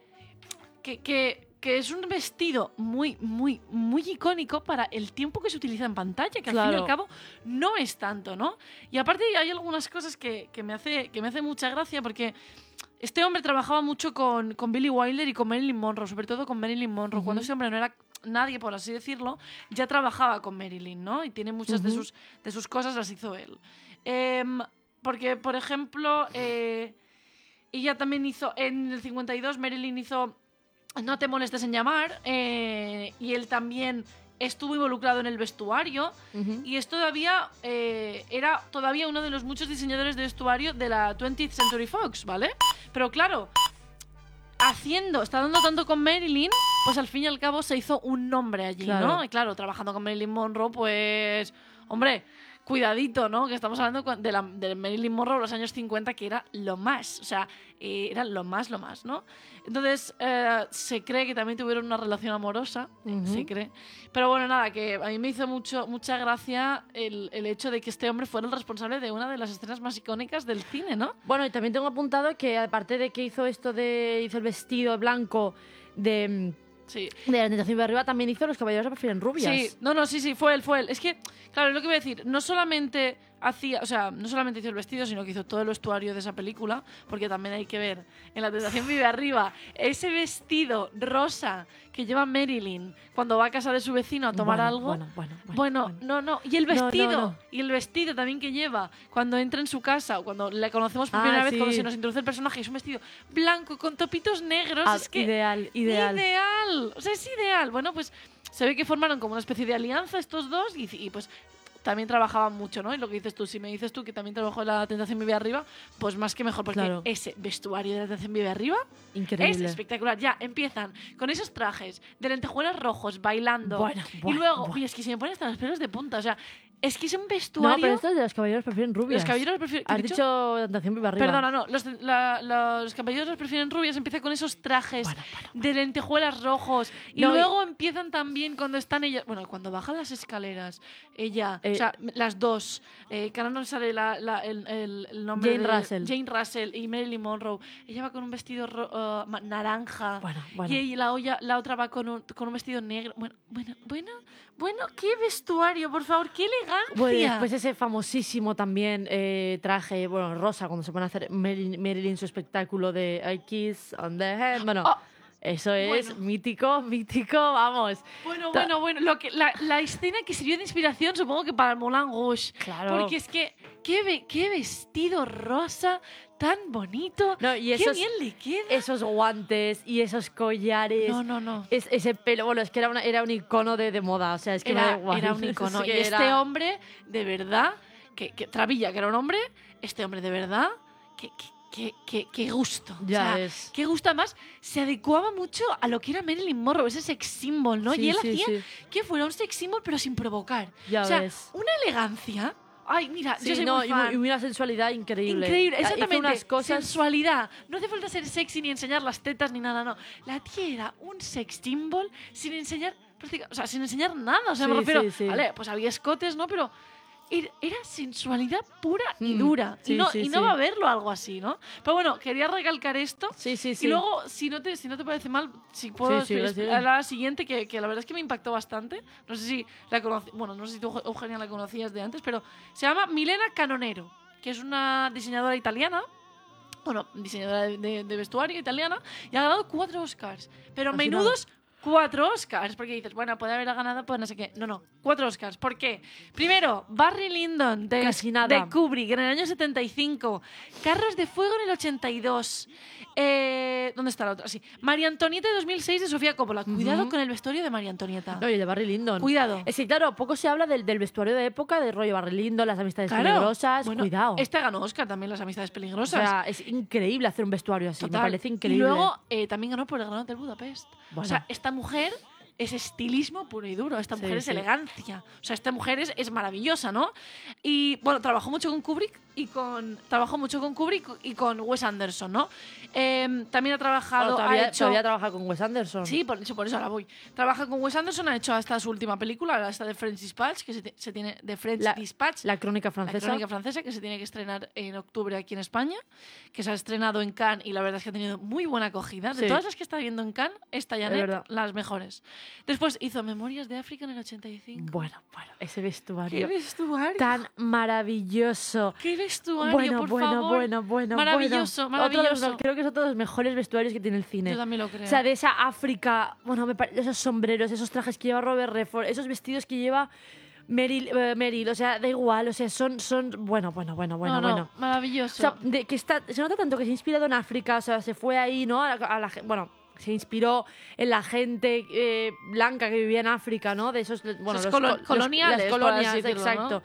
que, que, que es un vestido muy, muy, muy icónico para el tiempo que se utiliza en pantalla, que al fin y al cabo no es tanto, ¿no? Y aparte hay algunas cosas que, que me, hace, que me hace mucha gracia porque este hombre trabajaba mucho con, con Billy Wilder y con Marilyn Monroe, sobre todo con Marilyn Monroe. Cuando ese hombre no era nadie, por así decirlo, ya trabajaba con Marilyn, ¿no? Y tiene muchas de, sus, de sus cosas las hizo él. Em, porque, por ejemplo, eh, ella también hizo, en el 52, Marilyn hizo No te molestes en llamar, eh, y él también estuvo involucrado en el vestuario, y es todavía, eh, era todavía uno de los muchos diseñadores de vestuario de la 20th Century Fox, ¿vale? Pero claro, haciendo, está dando tanto con Marilyn, pues al fin y al cabo se hizo un nombre allí, Claro. ¿no? Y claro, trabajando con Marilyn Monroe, pues, hombre, cuidadito, ¿no? Que estamos hablando de, la, de Marilyn Monroe de los años 50, que era lo más, o sea, eh, era lo más, lo más, ¿no? Entonces, eh, se cree que también tuvieron una relación amorosa, se cree. Pero bueno, nada, que a mí me hizo mucho, mucha gracia el, el hecho de que este hombre fuera el responsable de una de las escenas más icónicas del cine, ¿no? Bueno, y también tengo apuntado que aparte de que hizo esto de hizo el vestido blanco de, Sí. de la tentación de arriba, también hizo los caballeros prefieren rubias. Sí, no, no, sí, sí, fue él, fue él. Es que, claro, es lo que voy a decir, no solamente hacía, o sea, no solamente hizo el vestido, sino que hizo todo el vestuario de esa película, porque también hay que ver en La Tentación Vive Arriba ese vestido rosa que lleva Marilyn cuando va a casa de su vecino a tomar Bueno, algo. Bueno, bueno, bueno. No, no. Y el no, vestido. no. Y el vestido también que lleva cuando entra en su casa o cuando le conocemos por Ah, primera vez, sí. cuando se nos introduce el personaje. Es un vestido blanco con topitos negros. Ah, es que ideal, ideal. Ideal. O sea, es ideal. Bueno, pues se ve que formaron como una especie de alianza estos dos y, y, pues también trabajaban mucho, ¿no? Y lo que dices tú, si me dices tú que también trabajó en La Tentación Vive Arriba, pues más que mejor, porque Claro. ese vestuario de La Tentación Vive Arriba es espectacular. Ya, empiezan con esos trajes de lentejuelas rojos bailando. Bueno, y bueno, luego, bueno. oye, es que se me ponen hasta los pelos de punta. O sea, Es que es un No, vestuario. pero esto es de los caballeros prefieren rubias. los caballeros prefieren. ¿qué he Has dicho Tentación Viva Arriba. Perdona, no. Los, la- los caballeros prefieren rubias. Empieza con esos trajes Bueno, bueno, de lentejuelas rojos. Y No, y- luego empiezan también cuando están ellas. Bueno, cuando bajan las escaleras. Ella. Eh, o sea, las dos. Eh, que ahora no sale la- la- el, el- nombre. Jane de- Russell. Jane Russell y Marilyn Monroe. Ella va con un vestido ro- uh, naranja. Bueno, bueno. Y la, olla- la otra va con un, con un vestido negro. Bueno, bueno, bueno, bueno, qué vestuario, por favor, qué elegancia. Bueno, después ese famosísimo también eh, traje, bueno, rosa, cuando se pone a hacer Marilyn, Marilyn su espectáculo de I Kiss on the Head. Bueno, Oh, eso es bueno. mítico, mítico, vamos. Bueno, bueno, bueno. Lo que, la, la escena que sirvió de inspiración, supongo que para el Moulin Rouge. Claro. Porque es que, qué, ve- qué vestido rosa tan bonito. No, y qué esos- bien le queda. Esos guantes y esos collares. No, no, no. Es, ese pelo, bueno, es que era, una- era un icono de, de moda, o sea, es que Era, era un Es icono. que y este era- hombre, de verdad, que, que Travilla, que era un hombre, este hombre, de verdad, que, que, que, que- que gusto. O Ya sea, ves. Qué gusto. Además, se adecuaba mucho a lo que era Marilyn Monroe, ese sex symbol, ¿no? Sí, y él sí, hacía sí. que fuera un sex symbol, pero sin provocar. Ya o sea, ves. una elegancia. Ay, mira, yo soy no, muy fan. y una sensualidad increíble. Increíble, Hizo exactamente. unas cosas. Sensualidad. No hace falta ser sexy ni enseñar las tetas ni nada, no. La tía era un sex symbol sin enseñar, o sea, sin enseñar nada. O sea, me refiero, sí, sí. vale, pues había escotes, ¿no? Pero era, era sensualidad pura y Mm, dura. sí, y no, sí, y no sí. va a verlo algo así, ¿no? Pero bueno, quería recalcar esto. Sí, sí, sí. Y luego, si no te, si no te parece mal, si puedo a la siguiente, que, que la verdad es que me impactó bastante. No sé si la conocí, bueno, no sé si tú, Eugenia, la conocías de antes, pero se llama Milena Canonero, que es una diseñadora italiana. Bueno, diseñadora de, de- de vestuario italiana y ha ganado cuatro Oscars. Pero Casi menudos cuatro Oscars. Porque dices, bueno, puede haber ganado, pues no sé qué. No, no, cuatro Oscars. ¿Por qué? Primero, Barry Lyndon de, de Kubrick en el año 75. Carros de Fuego en el 82. Eh, ¿Dónde está la otra? Sí. María Antonieta de 2006 de Sofía Coppola. Cuidado con el vestuario de María Antonieta. No, y el de Barry Lyndon. Cuidado. Es que, claro, poco se habla del, del vestuario de época, de rollo Barry Lyndon, las amistades Claro. peligrosas. Bueno, Cuidado. Este ganó Oscar también, las amistades o peligrosas. sea, es increíble hacer un vestuario así. Total. Me parece increíble. Y luego eh, también ganó por el Gran Hotel Budapest. O sea, esta mujer es estilismo puro y duro. Esta Sí, mujer es sí. elegancia. O sea, esta mujer es, es maravillosa, ¿no? Y bueno, trabajó mucho con Kubrick y con. Trabajó mucho con Kubrick y con Wes Anderson, ¿no? Em, también ha trabajado. Todavía, ha hecho, todavía trabaja con Wes Anderson. Sí, por eso, por eso ahora voy. Trabaja con Wes Anderson, ha hecho hasta su última película, esta de French Dispatch, que se, se tiene de French La- Dispatch. La crónica La francesa. crónica francesa que se tiene que estrenar en octubre aquí en España, que se ha estrenado en Cannes y la verdad es que ha tenido muy buena acogida. De Sí. todas las que está viendo en Cannes, esta Janet, verdad. las mejores. Después hizo Memorias de África en el 85. Bueno, bueno, ese ¡Qué vestuario vestuario! tan maravilloso. ¡Qué vestuario, Bueno, por bueno, favor! bueno, bueno, Maravilloso, bueno. Otro maravilloso. creo que es otro de los mejores vestuarios que tiene el cine. Yo también lo creo. O sea, de esa África, bueno, me esos sombreros, esos trajes que lleva Robert Redford, esos vestidos que lleva Meryl, eh, Meryl, o sea, da igual, o sea, son, son, bueno, bueno, bueno, bueno, no, no, bueno. maravilloso. O sea, de, que está, se nota tanto que se ha inspirado en África, o sea, se fue ahí, ¿no? A la, a la bueno, se inspiró en la gente eh, blanca que vivía en África, ¿no? De esos, bueno, los los- coloniales, las colonias, decirlo, exacto.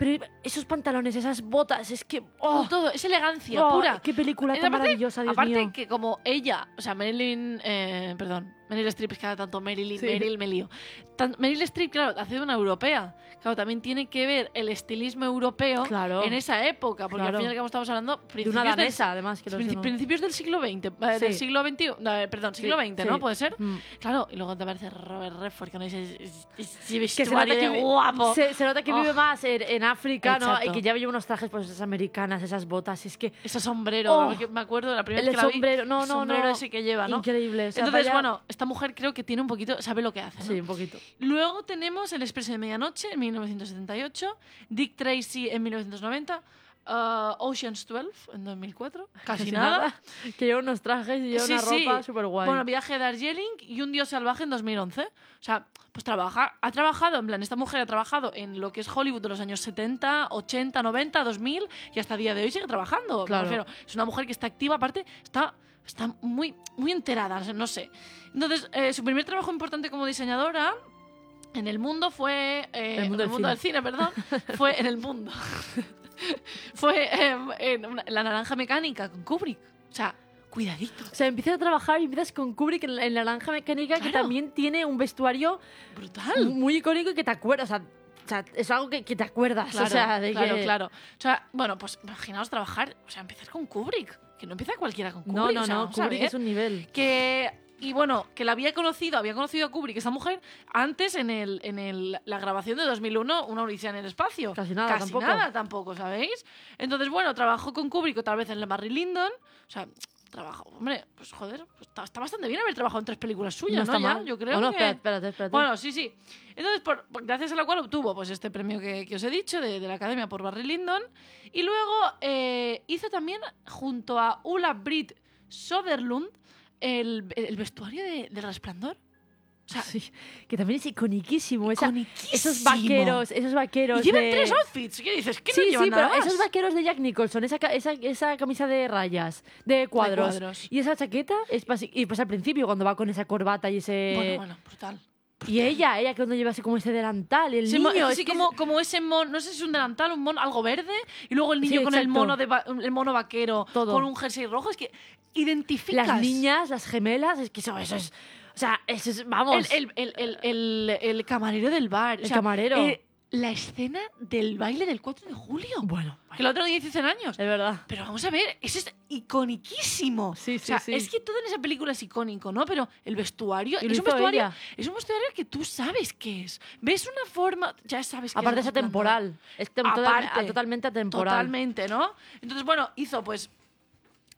Pero esos pantalones, esas botas, es que, oh, todo, es elegancia oh, pura. qué película tan aparte- maravillosa, Dios Aparte mío. que como ella, o sea, Marilyn, eh, perdón, Meryl Streep, es que ahora tanto Marilyn, Sí. Meryl, me lío. Tan- Meryl Streep, claro, hace de una europea. Claro, también tiene que ver el estilismo europeo Claro. en esa época, porque Claro. al fin y al cabo estamos hablando De principios una del- danesa, además, que no sé, princi- ¿no? principios del siglo XX, eh, del Sí. siglo XXI, no, eh, perdón, siglo Sí, XX. ¿no? ¿Puede ser? Mm. Claro, y luego te aparece Robert Redford, que no dice, "Es- es- ese que se vestuario nota que, de vi- guapo. Se, se nota que Oh. vive más en, en África, ¿no? Exacto. Y que ya lleva unos trajes, pues esas americanas, esas botas. Es que Ese sombrero, Oh. me acuerdo de la primera el vez que la vi, sombrero, no, no, sombrero no. ese que lleva, ¿no? Increíble. o sea, Entonces, bueno, esta mujer creo que tiene un poquito, sabe lo que hace. ¿no? Sí, un poquito. Luego tenemos El Expreso de Medianoche en 1978, Dick Tracy en 1990, uh, Ocean's 12 en 2004, casi, Casi nada. Que lleva unos trajes y lleva Sí, una sí. ropa súper guay. Bueno, Viaje de Darjeeling y Un Dios Salvaje en 2011. O sea, pues trabaja, ha trabajado, en plan, esta mujer ha trabajado en lo que es Hollywood de los años 70, 80, 90, 2000 y hasta el día de hoy sigue trabajando. Me Claro. refiero, es una mujer que está activa, aparte, está, está muy, muy enterada, no sé. Entonces, eh, su primer trabajo importante como diseñadora en el mundo fue. eh, El mundo en del del cine, perdón. fue en el mundo. fue eh, en una- La Naranja Mecánica con Kubrick. O sea, cuidadito. O sea, empiezas a trabajar y empiezas con Kubrick en, en La Naranja Mecánica, que Claro. también tiene un vestuario Brutal. muy icónico y que te acuerdas. O sea, sea, es algo que, que te acuerdas. Claro, o sea, de claro, que... claro. O sea, bueno, pues imaginaos trabajar, o sea, empezar con Kubrick, que no empieza cualquiera con Kubrick. No, no, o sea, no, Kubrick es un nivel. que y bueno, que la había conocido, había conocido a Kubrick, esa mujer, antes en el, en el, la grabación de 2001, Una Odisea en el espacio. Casi nada, Casi tampoco. nada tampoco, ¿sabéis? Entonces, bueno, trabajó con Kubrick otra vez en la Barry Lyndon. O sea, trabajó, hombre, pues joder, pues está, está bastante bien haber trabajado en tres películas suyas, ¿no? está Ya, mal. yo creo Oh, no, que... espérate, espérate. Bueno, sí, sí. Entonces, por, gracias a la cual obtuvo pues, este premio que, que os he dicho de, de la Academia por Barry Lyndon. Y luego eh, hizo también, junto a Ulla Britt Soderlund, el, el vestuario de, del resplandor. O sea, Sí, que también es iconiquísimo. esa- esos vaqueros, esos vaqueros Y llevan de... tres outfits. ¿Qué dices? ¿Qué Sí, no llevan sí, nada pero más? esos vaqueros de Jack Nicholson, esa, esa, esa camisa de rayas, de cuadros, cuadros. y esa chaqueta, es y pues al principio cuando va con esa corbata y ese... Bueno, bueno, brutal. Y ella, ella que cuando lleva así como ese delantal, el Sí, niño... es que como, como ese mono, no sé si es un delantal, un mono, algo verde, y luego el niño con el mono, de va- el mono vaquero, Todo. con un jersey rojo, es que identificas. Las niñas, las gemelas, es que eso, eso es... O sea, eso es... Vamos... El, el, el, el, el- el camarero del bar. o El sea, camarero. eh, la escena del baile del 4 de julio. Bueno, Que el otro día hice 100 años. es verdad. Pero vamos a ver, eso es iconiquísimo. Sí, O sí, sea, sí. Es que todo en esa película es icónico, ¿no? Pero el vestuario, es un vestuario, ella. es un vestuario que tú sabes qué es. Ves una forma, ya sabes que Aparte es atemporal. Es tem- total- Aparte. totalmente atemporal. Totalmente, ¿no? Entonces, bueno, hizo pues.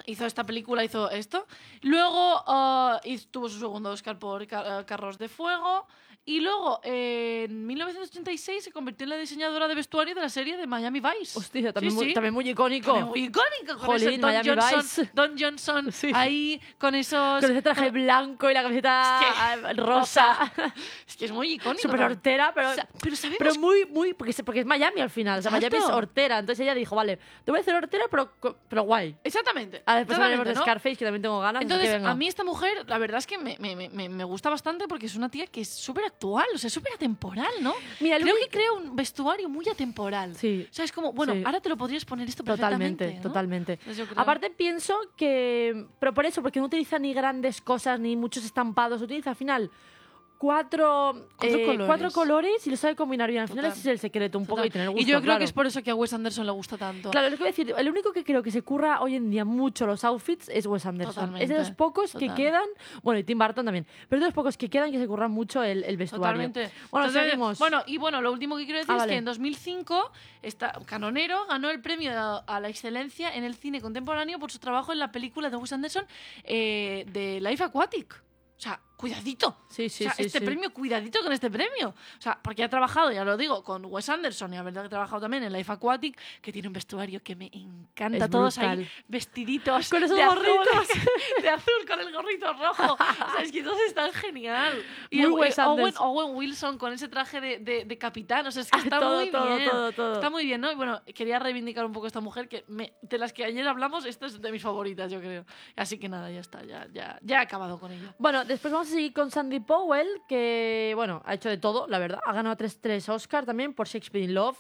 Hizo esta película, hizo esto. Luego ah, tuvo su segundo Oscar por eh, Carros de Fuego. Y luego, eh, en 1986, se convirtió en la diseñadora de vestuario de la serie de Miami Vice. Hostia, también, Sí, muy, sí. también muy icónico. También muy icónico. Con Jolín, Don Miami Johnson, Vice. Don Johnson Sí. ahí con esos... Con ese traje blanco y la camiseta Es que- ah, rosa. Es que es muy icónico. Súper hortera, pero, O sea, pero sabemos pero muy, muy. Porque, porque es Miami al final. O sea, Miami es hortera. Entonces ella dijo, vale, te voy a hacer hortera, pero, pero guay. Exactamente. Ahora después hablaremos de ¿no? Scarface, que también tengo ganas. Entonces, a mí esta mujer, la verdad es que me, me- me- me gusta bastante porque es una tía que es súper actual, o sea, súper atemporal, ¿no? Mira, Creo que crea un vestuario muy atemporal. Sí. O sea, es como, bueno, Sí. ahora te lo podrías poner esto perfectamente. Totalmente, ¿no? totalmente. Aparte pienso que, pero por eso, porque no utiliza ni grandes cosas ni muchos estampados, utiliza al final cuatro, Cuatro eh, colores. cuatro colores y lo sabe combinar bien. Al final Total. ese es el secreto un poco y tener gusto. y yo creo claro. que es por eso que a Wes Anderson le gusta tanto. Claro, lo que voy a decir, el único que creo que se curra hoy en día mucho los outfits es Wes Anderson. Totalmente, Es de los pocos que quedan, bueno, y Tim Burton también, pero es de los pocos que quedan que se curran mucho el, el vestuario. Totalmente. Bueno, Entonces, seguimos. Bueno, y bueno, lo último que quiero decir Ah, es que en 2005 esta, Canonero ganó el premio a, a la excelencia en el cine contemporáneo por su trabajo en la película de Wes Anderson eh, de Life Aquatic. O sea, cuidadito. Sí, sí, o sea, sí, este premio, cuidadito con este premio. O sea, porque ha trabajado, ya lo digo, con Wes Anderson y la verdad que ha trabajado también en Life Aquatic, que tiene un vestuario que me encanta. Es Todos brutal. ahí vestiditos Con esos de azul, gorritos. de azul con el gorrito rojo. O sea, es que todos están genial. Y Muy Wes Owen. Owen Wilson con ese traje de, de- de capitán. O sea, es que Ah, está todo, muy todo, bien. todo. Está muy bien, ¿no? Y bueno, quería reivindicar un poco a esta mujer que me- de las que ayer hablamos, esta es de mis favoritas, yo creo. Así que nada, ya está, ya, ya, ya he acabado con ello. Bueno, después vamos a seguir con Sandy Powell, que, bueno, ha hecho de todo, la verdad. Ha ganado tres, tres Oscar también por Shakespeare in Love,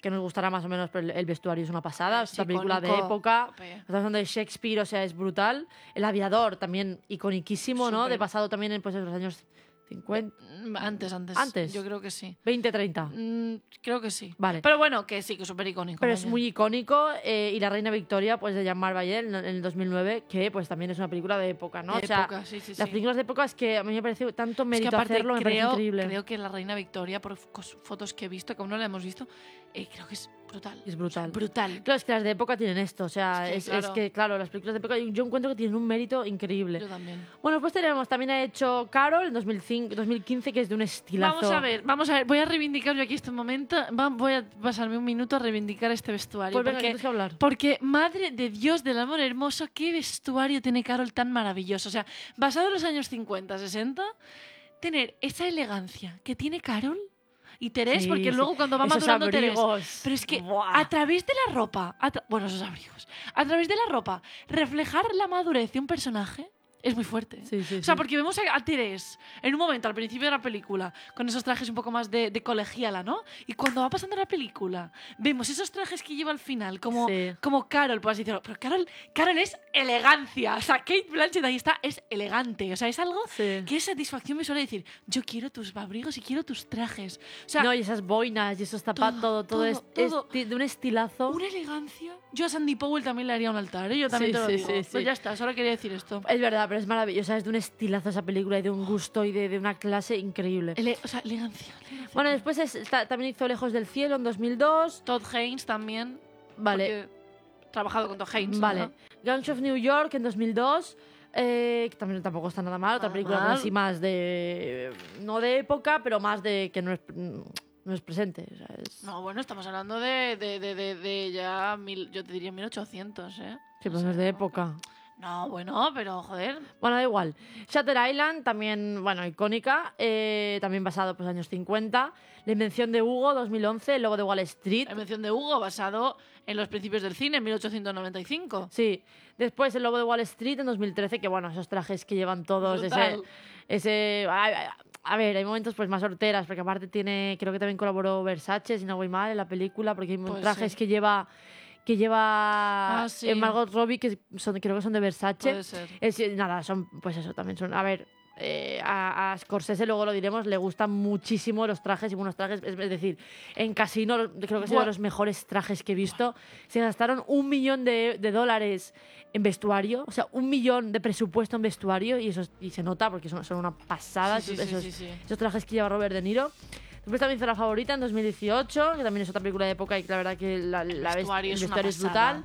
que nos gustará más o menos, pero el, vestuario es una pasada. Es una película de época. Estamos hablando de Shakespeare, o sea, es brutal. El aviador también iconiquísimo, ¿no? De pasado también en pues, en los años 50, Mm, Antes, antes. Antes. Yo creo que sí. 20, 30. Mm, creo que sí. Vale. Pero bueno, que sí, que es súper icónico. Pero es muy icónico. eh, y La Reina Victoria, pues de Jean-Marc en, el 2009, que pues también es una película de época, ¿no? De o sea, época, sí, sí, las sí. películas de época es que a mí me parece tanto Es que mérito aparte hacerlo, me parece creo, increíble. creo que la reina Victoria, por fotos que he visto, que aún no la hemos visto, eh, creo que es brutal. Es brutal. Brutal. Claro, es que las de época tienen esto, o sea, Es es, que, es claro. que, claro, las películas de época yo encuentro que tienen un mérito increíble. Yo también. Bueno, pues tenemos, también ha hecho Carol en 2005, 2015, que es de un estilazo. Vamos a ver, vamos a ver. Voy a reivindicar yo aquí este momento. Va- voy a pasarme un minuto a reivindicar este vestuario. Pues venga, porque, que hablar. porque, madre de Dios del amor hermoso, qué vestuario tiene Carol tan maravilloso. O sea, basado en los años 50, 60, tener esa elegancia que tiene Carol y Terés, Sí, porque sí. luego cuando va Esos madurando Terés. Pero es que Buah. a través de la ropa, bueno, esos abrigos, a través de la ropa, reflejar la madurez de un personaje es muy fuerte. Sí, sí, o sea, sí. porque vemos a, a Terés en un momento al principio de la película con esos trajes un poco más de, de colegiala, ¿no? Y cuando va pasando la película, vemos esos trajes que lleva al final, como, como Carol, por así decirlo. Pero Carol, Carol es elegancia. O sea, Kate Blanchett ahí está, es elegante. O sea, es algo que es satisfacción visual de decir, yo quiero tus abrigos y quiero tus trajes. O sea, no, y esas boinas y esos zapatos, todo, todo, es, todo. es de un estilazo. una elegancia. Yo a Sandy Powell también le haría un altar, ¿eh? Yo también te lo digo. Pues ya está, solo quería decir esto. Es verdad, pero es maravillosa, es de un estilazo esa película y de un gusto y de, de una clase increíble. Ele- o sea, elegancia. elegancia. Bueno, después es- está- también hizo Lejos del Cielo en 2002. Todd Haynes también. Vale, trabajado con Todd Haynes. vale. ¿no? Gangs of New York en 2002. eh, que también tampoco está nada mal, otra película mal. así más de. No de época, pero más de que no es, no es presente. o sea, es- No, bueno, estamos hablando de, de, de, de, de ya, mil, yo te diría 1800, ¿eh? Sí, O no es de época. No, bueno, pero joder. Bueno, da igual. Shutter Island, también, bueno, icónica, eh, también basado pues años 50. La invención de Hugo, 2011, el logo de Wall Street. La mención de Hugo basado en los principios del cine, en 1895. Sí. Después el logo de Wall Street en 2013, que bueno, esos trajes que llevan todos, ese... Ese a, ver, hay momentos pues más horteras, porque aparte tiene, creo que también colaboró Versace, si no voy mal, en la película, porque hay Puede trajes que lleva que lleva Ah, sí. eh, Margot Robbie, que son, creo que son de Versace. Puede ser. Es, eh, nada, son, pues eso, también son. A ver, eh, a, a Scorsese, luego lo diremos, le gustan muchísimo los trajes y buenos trajes. Es, es decir, en Casino, creo que es uno de Buah. los mejores trajes que he visto. Se gastaron un millón de, de dólares en vestuario, o sea, un millón de presupuesto en vestuario, y eso es- y se nota porque son, son una pasada Sí, sí, esos, sí, sí, sí. esos trajes que lleva Robert De Niro. Después también hizo La Favorita en 2018, que también es otra película de época y que la verdad que la, la ves- vestuario es vestuario es brutal.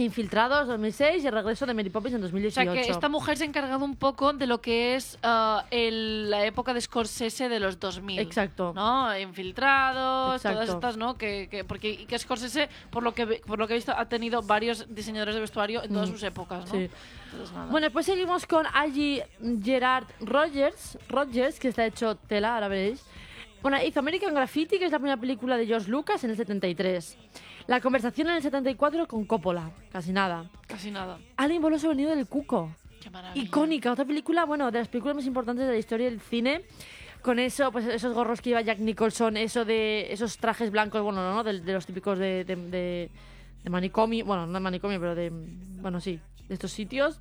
Infiltrados 2006 y el regreso de Mary Poppins en O 2018. sea que esta mujer se ha encargado un poco de lo que es el- la época de Scorsese de los 2000. Exacto. ¿No? Infiltrados, Exacto. todas estas, ¿no? Que, que- porque y que Scorsese, por lo que, por lo que he visto, ha tenido varios diseñadores de vestuario en todas Mm, sus épocas, ¿no? sí. Entonces. Bueno, después seguimos con Aggie Gerard Rogers, Rogers, que está hecho tela, ahora veréis. Bueno, hizo American Graffiti, que es la primera película de George Lucas en el 73. La conversación en el 74 con Coppola, casi nada. Casi nada. Alguien voló sobre el nido del cuco. Qué maravilla. Icónica, otra película, bueno, de las películas más importantes de la historia del cine. Con eso, pues esos gorros que iba Jack Nicholson, eso de esos trajes blancos, bueno, no, de, de los típicos de, de, de- de manicomio, bueno, no de manicomio, pero de, bueno, sí, de estos sitios.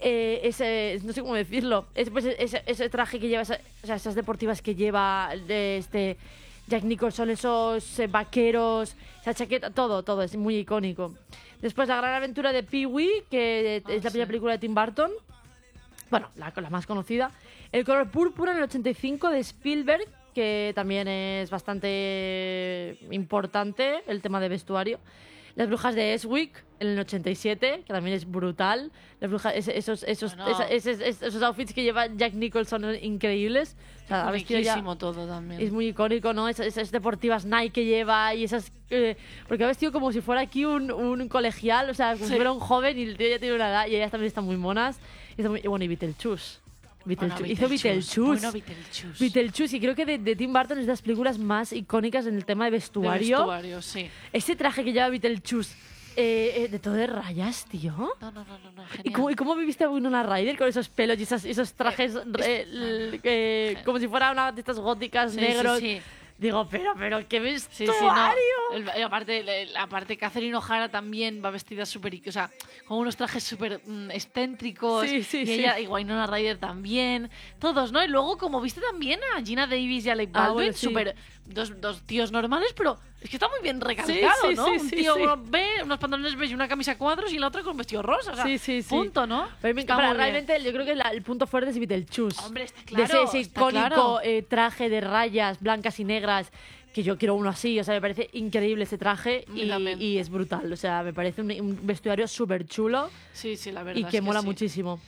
Eh, ese, no sé cómo decirlo, ese, pues, ese, ese traje que lleva, esa- o sea, esas deportivas que lleva de este Jack Nicholson, esos eh, vaqueros, esa chaqueta, todo, todo, es muy icónico. Después La gran aventura de Pee-wee, que Ah, es la sí. primera película de Tim Burton. Bueno, la, la más conocida. El color púrpura en el 85 de Spielberg, que también es bastante importante el tema de vestuario. Las brujas de Eswick en el 87, que también es brutal. Las brujas, esos, esos, Bueno. esa- esos, esos outfits que lleva Jack Nicholson son increíbles. O sea, vestido ya- todo también. es muy icónico, ¿no? Esas, esas deportivas Nike que lleva y esas... eh, porque ha vestido como si fuera aquí un, un colegial, o sea, como Sí. si fuera un joven y el tío ya tiene una edad y ellas también están muy monas. Y, está muy- y bueno, y Beetlejuice. Bueno, Beetlejuice. Hizo Beetlejuice. Bueno, Beetlejuice. Beetlejuice, y creo que de, de Tim Burton es de las películas más icónicas en el tema de De vestuario. vestuario, sí. Ese traje que lleva Beetlejuice, eh, eh, de todo de rayas, tío. No, no, no, no, no ¿Y cómo, ¿Y cómo viviste a Winona Ryder con esos pelos y esas- esos trajes eh, como si fuera una de estas góticas Sí, negros? Sí, sí. Digo, pero, pero, qué Sí, vestuario. sí, no. El- aparte, el- aparte, Catherine O'Hara también va vestida súper. O sea, con unos trajes súper mm, excéntricos. Sí, sí, y sí. ella, y Winona Ryder también. Todos, ¿no? Y luego, como viste también a Gina Davis y a Alec Ah, Baldwin, bueno, sí. súper. Dos, dos tíos normales, pero es que está muy bien recalcado, sí, ¿no? sí, Un sí, tío sí. ve unos pantalones beige y una camisa a cuadros y la otra con vestido rosa. O sea, Sí, sí, sí. punto, ¿no? Pero, bien. realmente yo creo que la- el punto fuerte es Beetlejuice. Hombre, está de claro. ese, ese icónico claro. eh, traje de rayas blancas y negras que yo quiero uno así, o sea, me parece increíble ese traje y, es brutal, o sea, me parece un, un vestuario súper chulo Sí, sí, la verdad. y es que mola sí. muchísimo.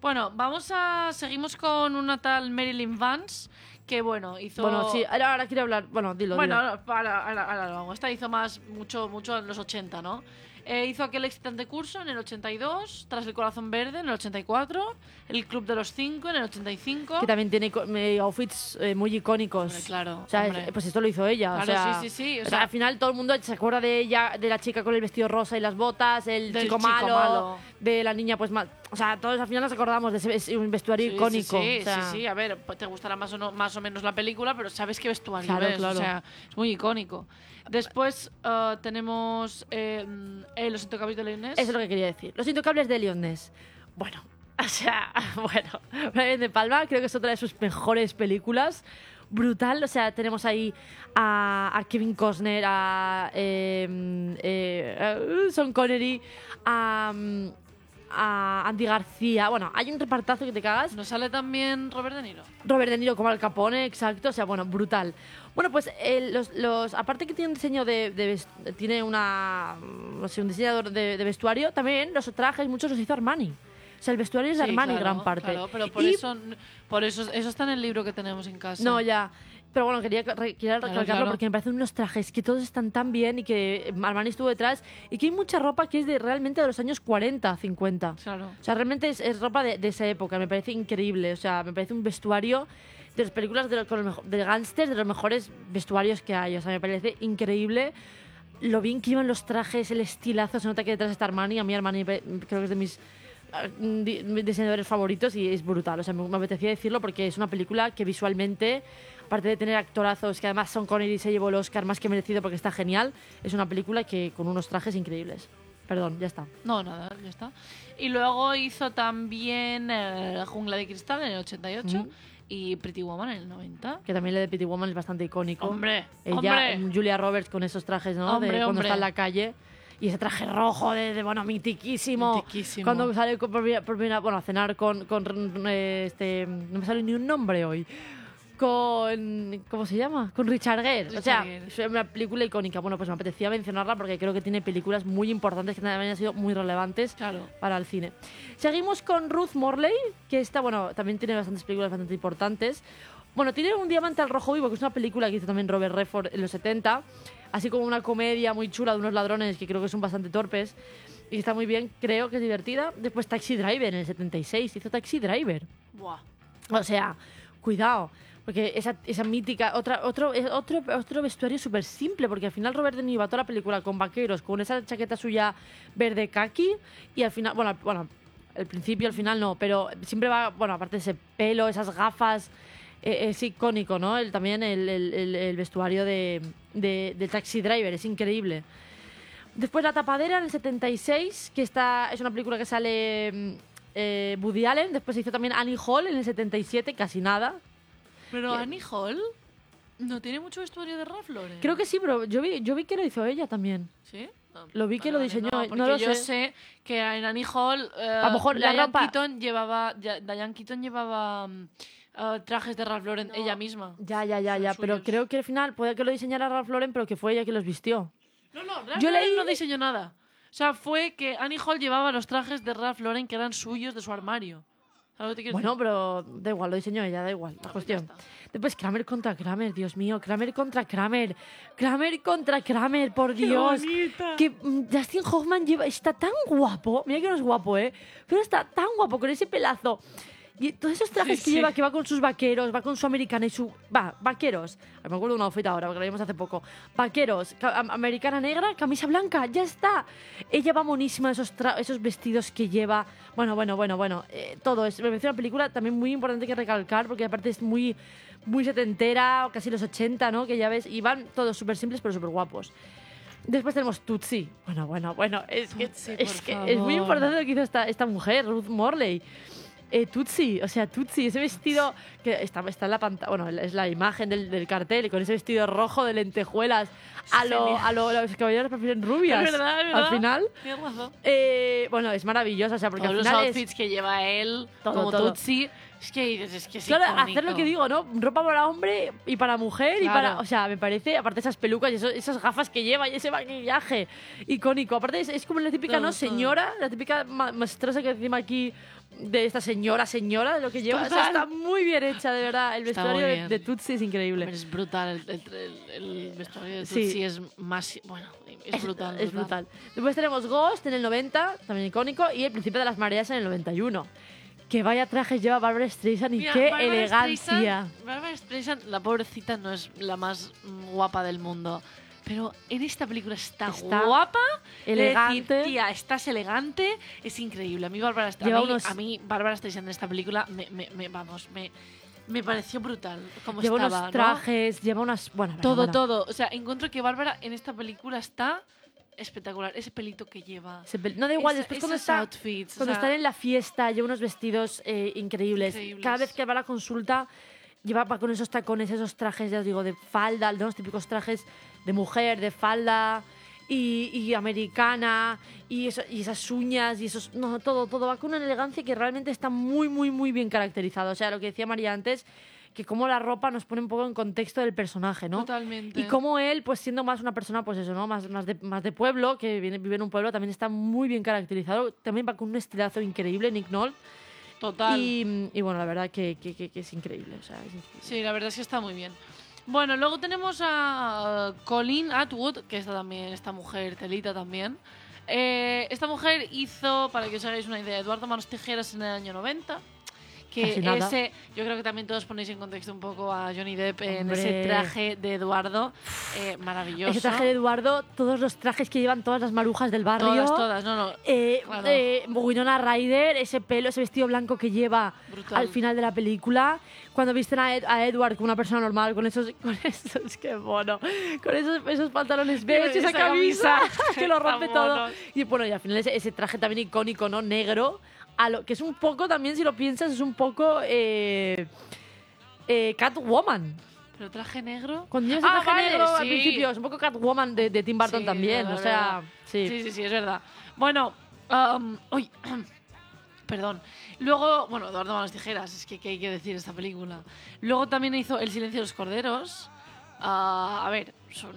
Bueno, vamos a. Seguimos con una tal Marilyn Vance, que bueno, hizo. Bueno, sí, ahora, ahora quiero hablar, bueno, dilo, Bueno, dilo. ahora, ahora, ahora- lo hago. Esta hizo más, mucho, mucho en los 80, ¿no? Eh, hizo aquel excitante curso en el 82, Tras el corazón verde en el 84, El club de los cinco en el 85. Que también tiene eh, outfits eh, muy icónicos. Hombre, claro, O sea, es- pues esto lo hizo ella. o Claro, sea, sí, sí, sí, o o sea, sea- al final todo el mundo se acuerda de ella, de la chica con el vestido rosa y las botas, el Del chico, chico malo, malo. de la niña pues mal. O sea, todos al final nos acordamos de ese un vestuario Sí, icónico. Sí, sí, o sea, sí, sí, a ver, te gustará más o, no- más o menos la película, pero sabes qué vestuario Claro, claro. o sea, es muy icónico. Después eh, tenemos eh, eh, Los Intocables de Leones. Eso es lo que quería decir. Los Intocables de Leones. Bueno, o sea, bueno. Brian De Palma creo que es otra de sus mejores películas. Brutal, o sea, tenemos ahí a, a Kevin Costner, a, eh, eh, a Sean Connery, a, mm, a Andy García. Bueno, hay un repartazo que te cagas. Nos sale también Robert De Niro. Robert De Niro como Al Capone, exacto, o sea, bueno, brutal. Bueno, pues el- los, los- aparte que tiene un diseño de, de tiene una no sé, un diseñador de, de vestuario, también los trajes muchos los hizo Armani. O sea, el vestuario es de Sí, Armani claro, gran parte. Claro, pero por Y- eso, por eso, eso está en el libro que tenemos en casa. No, ya. Pero bueno, quería, quería Claro, recalcarlo claro. porque me parecen unos trajes que todos están tan bien y que Armani estuvo detrás y que hay mucha ropa que es de realmente de los años 40, 50. Claro. O sea, realmente es, es ropa de, de esa época, me parece increíble. O sea, me parece un vestuario de las películas de, los, de gángsters, de los mejores vestuarios que hay. O sea, me parece increíble lo bien que iban los trajes, el estilazo. Se nota que detrás está Armani. A mí Armani creo que es de mis ah, di- diseñadores favoritos y es brutal. O sea, me, me apetecía decirlo porque es una película que visualmente, aparte de tener actorazos, que además Son Connery se llevó el Oscar más que merecido porque está genial, es una película que con unos trajes increíbles. Perdón, ya está. No, nada, ya está. Y luego hizo también eh, La jungla de cristal en el 88 Ujú. y Pretty Woman en el 90. Que también le de Pretty Woman es bastante icónico. Hombre, Ella, hombre. mm, Julia Roberts con esos trajes, ¿no? Hombre, de cuando hombre. está en la calle. Y ese traje rojo de, de, bueno, mitiquísimo. Mitiquísimo. Cuando sale por, por bueno, a cenar con, con eh, este, no me sale ni un nombre hoy. Con, ¿cómo se llama? Con Richard Gere. o sea, Gere. es una película icónica. Bueno, pues me apetecía mencionarla porque creo que tiene películas muy importantes que también han sido muy relevantes Claro. para el cine. Seguimos con Ruth Morley, que esta, bueno, también tiene bastantes películas bastante importantes. Bueno, tiene Un diamante al rojo vivo, que es una película que hizo también Robert Redford en los 70, así como una comedia muy chula de unos ladrones que creo que son bastante torpes y está muy bien, creo que es divertida. Después Taxi Driver en el 76, hizo Taxi Driver. Buah. O sea, cuidado. Porque esa, mítica, otro, otro, otro vestuario súper simple, porque al final Robert De Niro va toda la película con vaqueros, con esa chaqueta suya verde kaki, y al final, bueno, bueno, al principio, al final no, pero siempre va, bueno, aparte de ese pelo, esas gafas, eh, es icónico, ¿no? El, también el, el- vestuario de, del Taxi Driver, es increíble. Después La Tapadera en el 76, que está, es una película que sale mm, eh, Woody Allen. Después se hizo también Annie Hall en el 77, casi nada. Pero. Annie Hall no tiene mucho vestuario de Ralph Lauren. Creo que sí, pero yo vi, yo vi que lo hizo ella también. ¿Sí? No, Lo vi que lo diseñó, No, no lo yo sé. sé. que en Annie Hall. eh, A lo mejor la Diane ropa- Keaton llevaba, ya- Diane Keaton llevaba mm, eh, trajes de Ralph Lauren ella misma. Ya, ya, ya, Son ya. Pero suyos. creo que al final puede que lo diseñara Ralph Lauren, pero que fue ella que los vistió. No, no, Ralph Yo Lauren leí- no diseñó nada. O sea, fue que Annie Hall llevaba los trajes de Ralph Lauren que eran suyos de su armario. ¿Sabes lo que te quiero Bueno, decir? pero da igual, lo diseñó ella, da igual. La cuestión. Después Kramer contra Kramer, Dios mío. Kramer contra Kramer. Kramer contra Kramer, por Dios. bonita! Que mm, Dustin Hoffman lleva, está tan guapo. Mira que no es guapo, ¿eh? Pero está tan guapo con ese pelazo. Y todos esos trajes Sí, que sí. lleva, que va con sus vaqueros, va con su americana y su... Va, vaqueros. Me acuerdo de una outfit ahora, porque lo vimos hace poco. Vaqueros, ca- am- americana negra, camisa blanca, ya está. Ella va monísima, esos, tra- esos vestidos que lleva. Bueno, bueno, bueno, bueno. eh, todo es... Me parece una película también muy importante que recalcar, porque aparte es muy, muy setentera, casi los 80, ¿no? Que ya ves, y van todos súper simples, pero súper guapos. Después tenemos Tutsi. Bueno, bueno, bueno. Es que, Tutsi, es, por que es muy importante lo que hizo esta, esta mujer, Ruth Morley. Eh, Tutsi, o sea, Tutsi, ese vestido que está, está en la pantalla, bueno, es la imagen del, del cartel, con ese vestido rojo de lentejuelas, a lo, a lo, los caballeros prefieren rubias. Es verdad, es verdad. Al final, Tienes razón. eh, bueno, es maravilloso, o sea, porque Todos al los final es, outfits que lleva él, Todo, como todo. Tutsi, es que es que es Claro, icónico. hacer lo que digo, ¿no? Ropa para hombre y para mujer y Claro. para... O sea, me parece, aparte esas pelucas y esos- esas gafas que lleva y ese maquillaje icónico. Aparte es, es como la típica, Todo, ¿no? todo. Señora, la típica ma- maestrosa que encima aquí de esta señora, señora, de lo que lleva. O sea, está muy bien hecha, de verdad. El vestuario de, de Tutsi es increíble. Hombre, es brutal. El, el- el- vestuario de Sí. Tutsi es más. Bueno, es, brutal. Es brutal. Después tenemos Ghost en el 90, también icónico, y El Príncipe de las Mareas en el 91. Que vaya trajes lleva Barbara Streisand y Mira, qué Barbara elegancia. Streisand- Barbara Streisand, la pobrecita, no es la más guapa del mundo. Pero en esta película está, Está guapa, elegante. Decir, tía, estás elegante, es increíble. A mí, Barbara, Stre- Lleva a mí, unos- a mí Bárbara Streisand en esta película, me, me- me- vamos, me, me pareció brutal. Como Lleva estaba, unos ¿no? trajes, lleva unas. Bueno, Todo, bueno. todo. O sea, encuentro que Bárbara en esta película está espectacular. Ese pelito que lleva. Se pe- No da igual, Esa- después cuando está. outfits, o Cuando sea, están en la fiesta, lleva unos vestidos eh, increíbles. Increíbles. Cada vez que va a la consulta, lleva va con esos tacones, esos trajes, ya os digo, de falda, de los típicos trajes de mujer, de falda y, y americana, y, eso- y esas uñas, y esos. No, todo, todo va con una elegancia que realmente está muy, muy, muy bien caracterizado. O sea, lo que decía María antes, que como la ropa nos pone un poco en contexto del personaje, ¿no? Totalmente. Y como él, pues siendo más una persona, pues eso, ¿no? Más, más, de, más de pueblo, que viene, vive en un pueblo, también está muy bien caracterizado. También va con un estilazo increíble, Nick Nolte. Total. Y, y bueno, la verdad que, que- que- que es increíble. O sea, es increíble. Sí, la verdad es que está muy bien. Bueno, luego tenemos a Colleen Atwood, que está también, esta mujer, telita también. Eh, esta mujer hizo, para que os hagáis una idea, Eduardo Manos Tijeras en el año 90. Que ese, yo creo que también todos ponéis en contexto un poco a Johnny Depp en Hombre. ese traje de Eduardo. eh, maravilloso. Ese traje de Eduardo, todos los trajes que llevan todas las marujas del barrio. Todas, todas, no, no. Eh, Claro. eh, Winona Ryder, ese pelo, ese vestido blanco que lleva Brutal. al final de la película. Cuando visten a, Ed- a Edward como una persona normal, con esos, con esos, qué mono, con esos, esos pantalones beige, esa, esa camisa, camisa. que lo rompe todo. Y bueno, y al final ese, ese traje también icónico, ¿no? Negro, a lo, que es un poco también, si lo piensas, es un poco eh, eh, Catwoman. Pero traje negro. Cuando el Ah, traje vale, negro al principio, es un poco Catwoman de, de Tim Burton Sí, también, verdad, o sea, sí. Sí, sí, sí, es verdad. Bueno, um, uy, perdón. Luego, bueno, Eduardo Manos Tijeras, es que ¿qué hay que decir de esta película. Luego también hizo El silencio de los corderos. Ah, a ver, son,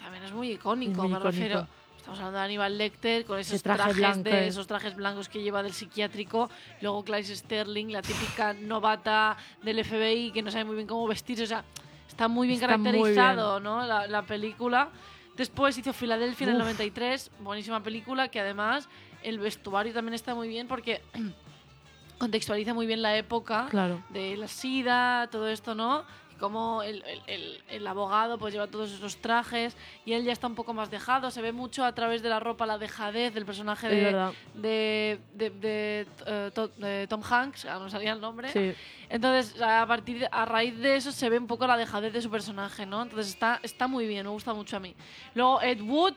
también es muy icónico, Muy me icónico. refiero. Estamos hablando de Aníbal Lecter con esos traje trajes de esos trajes blancos que lleva del psiquiátrico. Luego Clarice Sterling, la típica novata del FBI que no sabe muy bien cómo vestirse. O sea, está muy bien Está muy caracterizado, ¿no? La, la película. Después hizo Filadelfia en el Uf. 93, buenísima película, que además el vestuario también está muy bien porque contextualiza muy bien la época Claro. de la sida, todo esto, ¿no? Cómo el, el- el- el abogado pues lleva todos esos trajes y él ya está un poco más dejado. Se ve mucho a través de la ropa la dejadez del personaje de, de, de- de, eh, To- de Tom Hanks, no salía el nombre. Sí. Entonces, a partir a raíz de eso se ve un poco la dejadez de su personaje, ¿no? Entonces está, está muy bien, me gusta mucho a mí. Luego Ed Wood,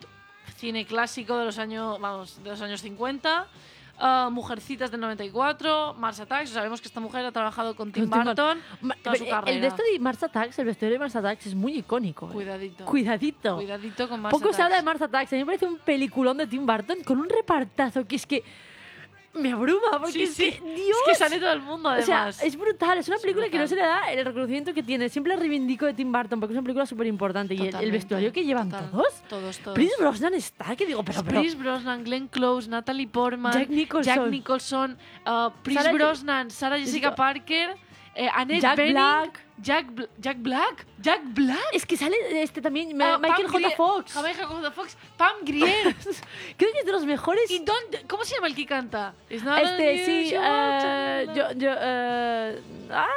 cine clásico de los años, vamos, de los años 50. Ah, Mujercitas del 94, Mars Attacks. Sabemos que esta mujer ha trabajado con Tim Burton Ma- toda su el de esto de Mars Attacks, el vestuario de Mars Attacks es muy icónico. eh. Cuidadito. Cuidadito. Cuidadito con Mars Poco se habla de Attacks. Mars Attacks. A mí me parece un peliculón de Tim Burton con un repartazo que es que me abruma. Porque Sí, es que, Dios. Es que sale todo el mundo, O sea, además. es brutal. Es una Es película que no se le da el reconocimiento que tiene. Siempre reivindico de Tim Burton porque es una película súper importante. Y el- vestuario que llevan total. todos. Todos, todos. Prince Brosnan está, que digo, pero, pero Pierce Brosnan, Glenn Close, Natalie Portman, Jack Nicholson. Jack Nicholson, uh, Sarah- Brosnan, Sarah Jessica- Parker, eh, Annette Jack Bening, Black. Jack, Bl- Jack Black, Jack Black. es que sale este también, Ah, Michael Pam J. Grier- Fox. Michael J. Fox, Pam Grier. Creo que es de los mejores. ¿Y dónde- ¿Cómo se llama el que canta? Este, sí, to- yo, yo, eh, ah,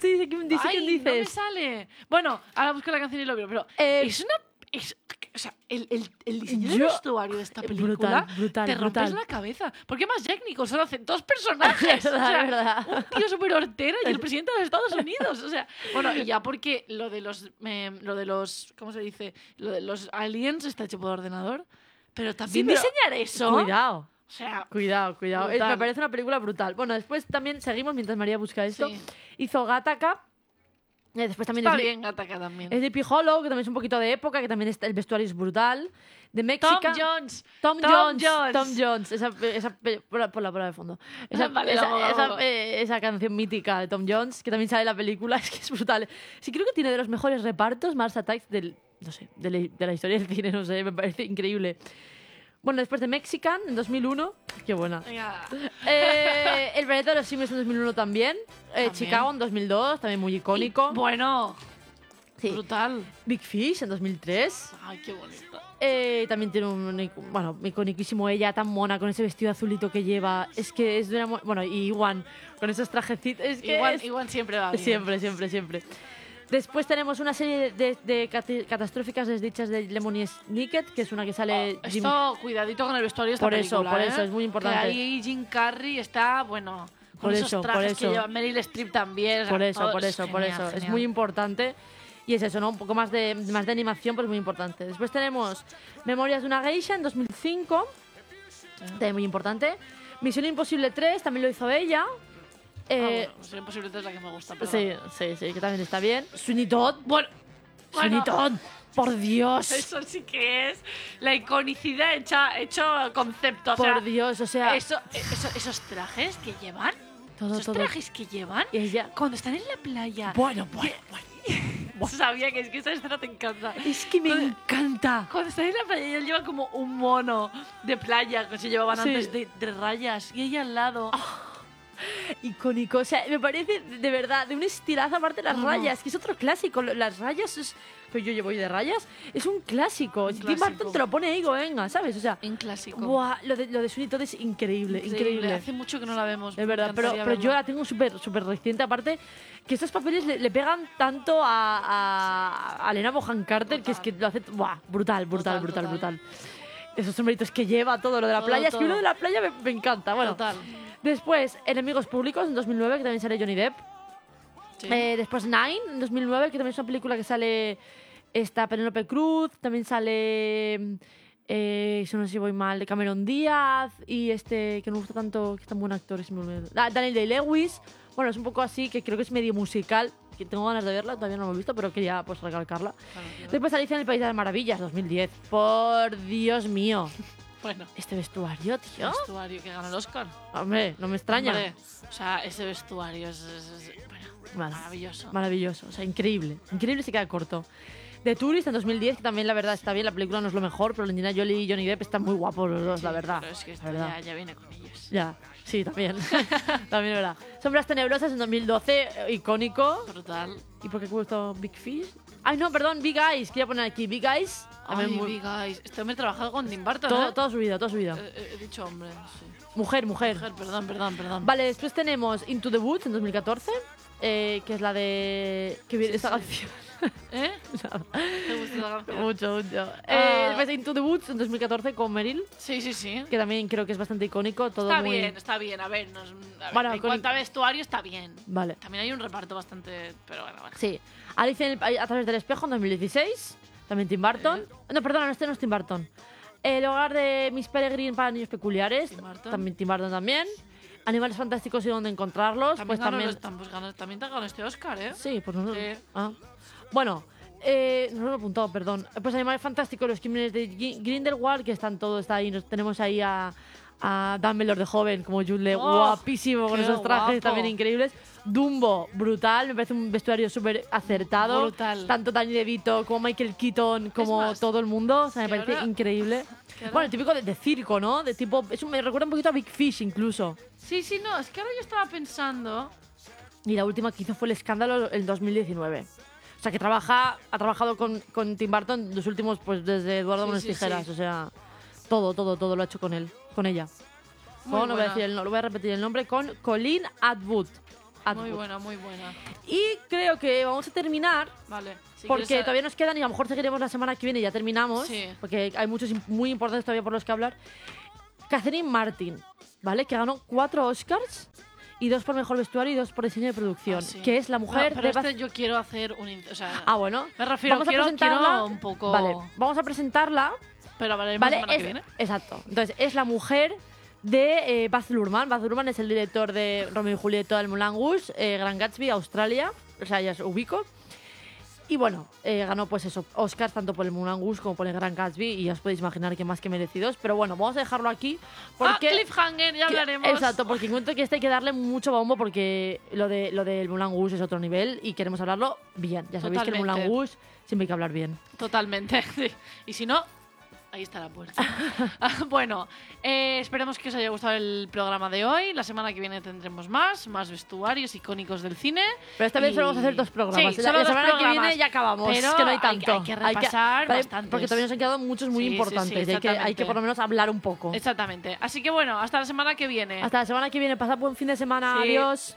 sí, sé quién, Ay, quién no me dices. sale. Bueno, ahora busco la canción y lo veo, pero Eh, es una... es- o sea, el, el, el diseño del vestuario de esta película brutal, brutal, te rompes brutal. la cabeza. Porque más Jack Nicholson hace dos personajes. Es verdad, o sea, es verdad. Un tío súper hortera y el presidente de los Estados Unidos. O sea, bueno, y ya porque lo de los... eh, lo de los... ¿Cómo se dice? Lo de los aliens está hecho por ordenador. Pero también pero- diseñar eso... Cuidado. O sea, Cuidado, cuidado. Brutal. Me parece una película brutal. Bueno, después también seguimos mientras María busca esto. Sí. Hizo Gattaca. Eh, después también está es, bien Gattaca también. es de P. Hollow, que también es un poquito de época, que también está, el vestuario es brutal. De Tom México. Jones. Tom, Tom Jones, Jones. Tom Jones. Esa, esa, por la, por la, por la de fondo. Esa, Vale, esa, vamos, esa, vamos. eh, esa canción mítica de Tom Jones, que también sale en la película, es que es brutal. Sí, creo que tiene de los mejores repartos Mars Attacks del, no sé, de la, de la historia del cine, no sé, me parece increíble. Bueno, después de Mexican, en 2001. Qué buena. Eh, el planeta de los simios en 2001 también. Eh, También. Chicago en 2002, también muy icónico. Bueno, Sí. brutal. Big Fish en 2003. Ay, qué bonito. Eh, también tiene un, bueno, iconiquísimo ella, tan mona, con ese vestido azulito que lleva. Es que es de una... Bueno, y Iwan, con esos trajecitos. Es que Igual, es- siempre va bien. Siempre, siempre, siempre. Después tenemos una serie de, de cati- catastróficas desdichas de Lemony Snicket, que es una que sale Jim- Esto, cuidadito con el vestuario de esta Por eso, película, por ¿eh? eso, es muy importante. Que ahí Jim Carrey está, bueno, con Por esos eso, por trajes que eso. lleva Meryl Streep también. Por eso, todo por es eso, por genial, eso. Es genial. muy importante. Y es eso, ¿no? Un poco más de, más de animación, pues muy importante. Después tenemos Memorias de una geisha en 2005, también muy importante. Misión Imposible 3, también lo hizo ella. Ah, Eh, bueno, Misión Imposible es la que me gusta. perdón. sí, sí, sí, que también está bien. Sweeney Todd. Bueno, Sweeney bueno, Todd, por Dios. eso sí que es la iconicidad hecha, hecho concepto. O por sea, Dios, o sea, eso, eso- esos trajes que llevan, todo, esos todo. trajes que llevan, Y ella. cuando están en la playa. Bueno, bueno, Sabía que es que esa escena te encanta. Es que me Cuando- encanta. Cuando están en la playa, él lleva como un mono de playa que se llevaban Sí. antes de, de rayas. Y ella al lado. Icónico. O sea, me parece de verdad de un estilazo aparte las No, no. rayas, que es otro clásico. Las rayas es. Que yo llevo de rayas. Es un clásico. Tim clásico. Burton te lo pone ahí, venga, ¿sabes? O sea. En clásico. Buah, lo de, lo de Sweeney Todd es increíble, increíble. Hace mucho que no la vemos. Es verdad, pero, pero yo la tengo súper súper reciente. Aparte, que estos papeles le, le pegan tanto a, a, a Elena Bohan Carter que es que lo hace. Buah, brutal, brutal, brutal, Brutal, brutal. Esos sombreritos que lleva, todo lo de la Todo, playa. Es que todo. lo de la playa me, me encanta. Bueno, Total. Después, Enemigos Públicos en 2009, que también sale Johnny Depp. Sí. Eh, después Nine en 2009, que también es una película que sale esta Penélope Cruz, también sale, eh, si no sé si voy mal, Cameron Díaz y este que me gusta tanto, que es tan buen actor, olvidó. Ah, Daniel Day-Lewis. Bueno, es un poco así, que creo que es medio musical, que tengo ganas de verla, todavía no la hemos visto, pero quería pues recalcarla. Claro. Después Alicia en el País de las Maravillas, 2010. Por Dios mío, Bueno, este vestuario, tío. vestuario que gana el Oscar. Hombre, no me extraña. Hombre, o sea, ese vestuario es, es- es- bueno, Vale. maravilloso. Maravilloso, o sea, increíble. Increíble se queda corto. The Tourist en 2010, que también la verdad está bien, la película no es lo mejor, pero Angelina Jolie y Johnny Depp están muy guapos los dos, la Sí, verdad. Pero es que la esto ya, ya viene con ellos. Ya, sí, también. también es verdad. Sombras Tenebrosas en 2012, eh, icónico. Brutal. ¿Y por qué puesto Big Fish? Ay, no, perdón, Big Eyes. Quería poner aquí Big Eyes. Ay, muy- Eyes. Este hombre trabajado con Tim Burton, todo, ¿eh? toda su vida, toda su vida. Eh, eh, He dicho hombre, sí. Mujer, mujer. Mujer, perdón, perdón, perdón. Vale, después tenemos Into the Woods en 2014, eh, que es la de... que viene esta canción. ¿Eh? ¿Te gusta la canción? mucho, mucho. Eh, después Into the Woods en 2014 con Meryl. Sí, sí, sí. que también creo que es bastante icónico. Todo Está muy... bien, está bien. A ver, nos, a ver, Bueno, en con- cuanto a vestuario, está bien. Vale. También hay un reparto bastante. Pero bueno, bueno. Sí. Alicia en el- a través del espejo en 2016. También Tim Burton. No, perdona, este no es Tim Burton. El hogar de Miss Peregrine para niños peculiares. Tim. También Tim Burton también. Animales fantásticos y dónde encontrarlos. También, pues ganó también. los- tam- pues ganó- también te ganó este Oscar, ¿eh? Sí, pues no. Sí. Ah. Bueno, eh, no lo he apuntado, perdón. Pues Animales Fantásticos, los crímenes de Grindelwald, que están todos está ahí. Nos tenemos ahí a, a Dumbledore de joven, como Jude, Oh, guapísimo, con esos trajes guapo. también increíbles. Dumbo, brutal, me parece un vestuario súper acertado. Brutal. Tanto Danny DeVito como Michael Keaton, como más, todo el mundo. O sea, me parece ahora- increíble. Bueno, el típico de, de circo, ¿no? De tipo, eso me recuerda un poquito a Big Fish incluso. Sí, sí, no. Es que ahora yo estaba pensando. Y la última que hizo fue el escándalo el 2019. O sea, que trabaja, ha trabajado con, con Tim Burton los últimos, pues desde Eduardo Sí, Manos sí, Tijeras. sí. O sea, todo, todo, todo lo ha hecho con él, con ella. Muy No, no voy, a decir el, no, lo voy a repetir el nombre, con Colleen Atwood. Atwood. Muy buena, muy buena. Y creo que vamos a terminar, Vale. Si porque quieres, todavía nos quedan y a lo mejor seguiremos la semana que viene y ya terminamos, Sí. porque hay muchos muy importantes todavía por los que hablar. Catherine Martin, ¿vale? Que ganó cuatro Oscars y dos por mejor vestuario y dos por diseño de producción, Ah, sí. que es la mujer No, de pero Baz- este yo quiero hacer un. O sea, Ah, bueno. Me refiero, vamos a quiero, presentarla. quiero un poco. Vale, vamos a presentarla. Pero hablaremos Vale, la semana es- que viene. exacto. Entonces, es la mujer de eh, Baz Luhrmann. Baz Luhrmann es el director de Romeo y Julieta del Rouge, eh, Gran Gatsby, Australia. O sea, ya os ubico. Y bueno, eh, ganó pues eso, Oscars tanto por el Rouge como por el Gran Gatsby. Y ya os podéis imaginar que más que merecidos. Pero bueno, vamos a dejarlo aquí. Porque ah, cliffhanger, ya que- hablaremos. Exacto, porque encuentro que este hay que darle mucho bombo porque lo, de, lo del Rouge es otro nivel y queremos hablarlo bien. Ya sabéis que el. Rouge siempre hay que hablar bien. Totalmente. sí. Y si no, Ahí está la puerta. Ah, bueno, eh, esperemos que os haya gustado el programa de hoy. La semana que viene tendremos más, más vestuarios icónicos del cine. Pero esta vez Y- solo vamos a hacer dos programas. Sí, la, solo la semana que viene ya acabamos, Pero que no hay hay- tanto. hay que repasar vale, bastantes. Porque todavía nos han quedado muchos muy Sí, sí, sí, importantes y hay que, hay que por lo menos hablar un poco. Exactamente. Así que bueno, hasta la semana que viene. Hasta la semana que viene. Pasad buen fin de semana. Sí. Adiós.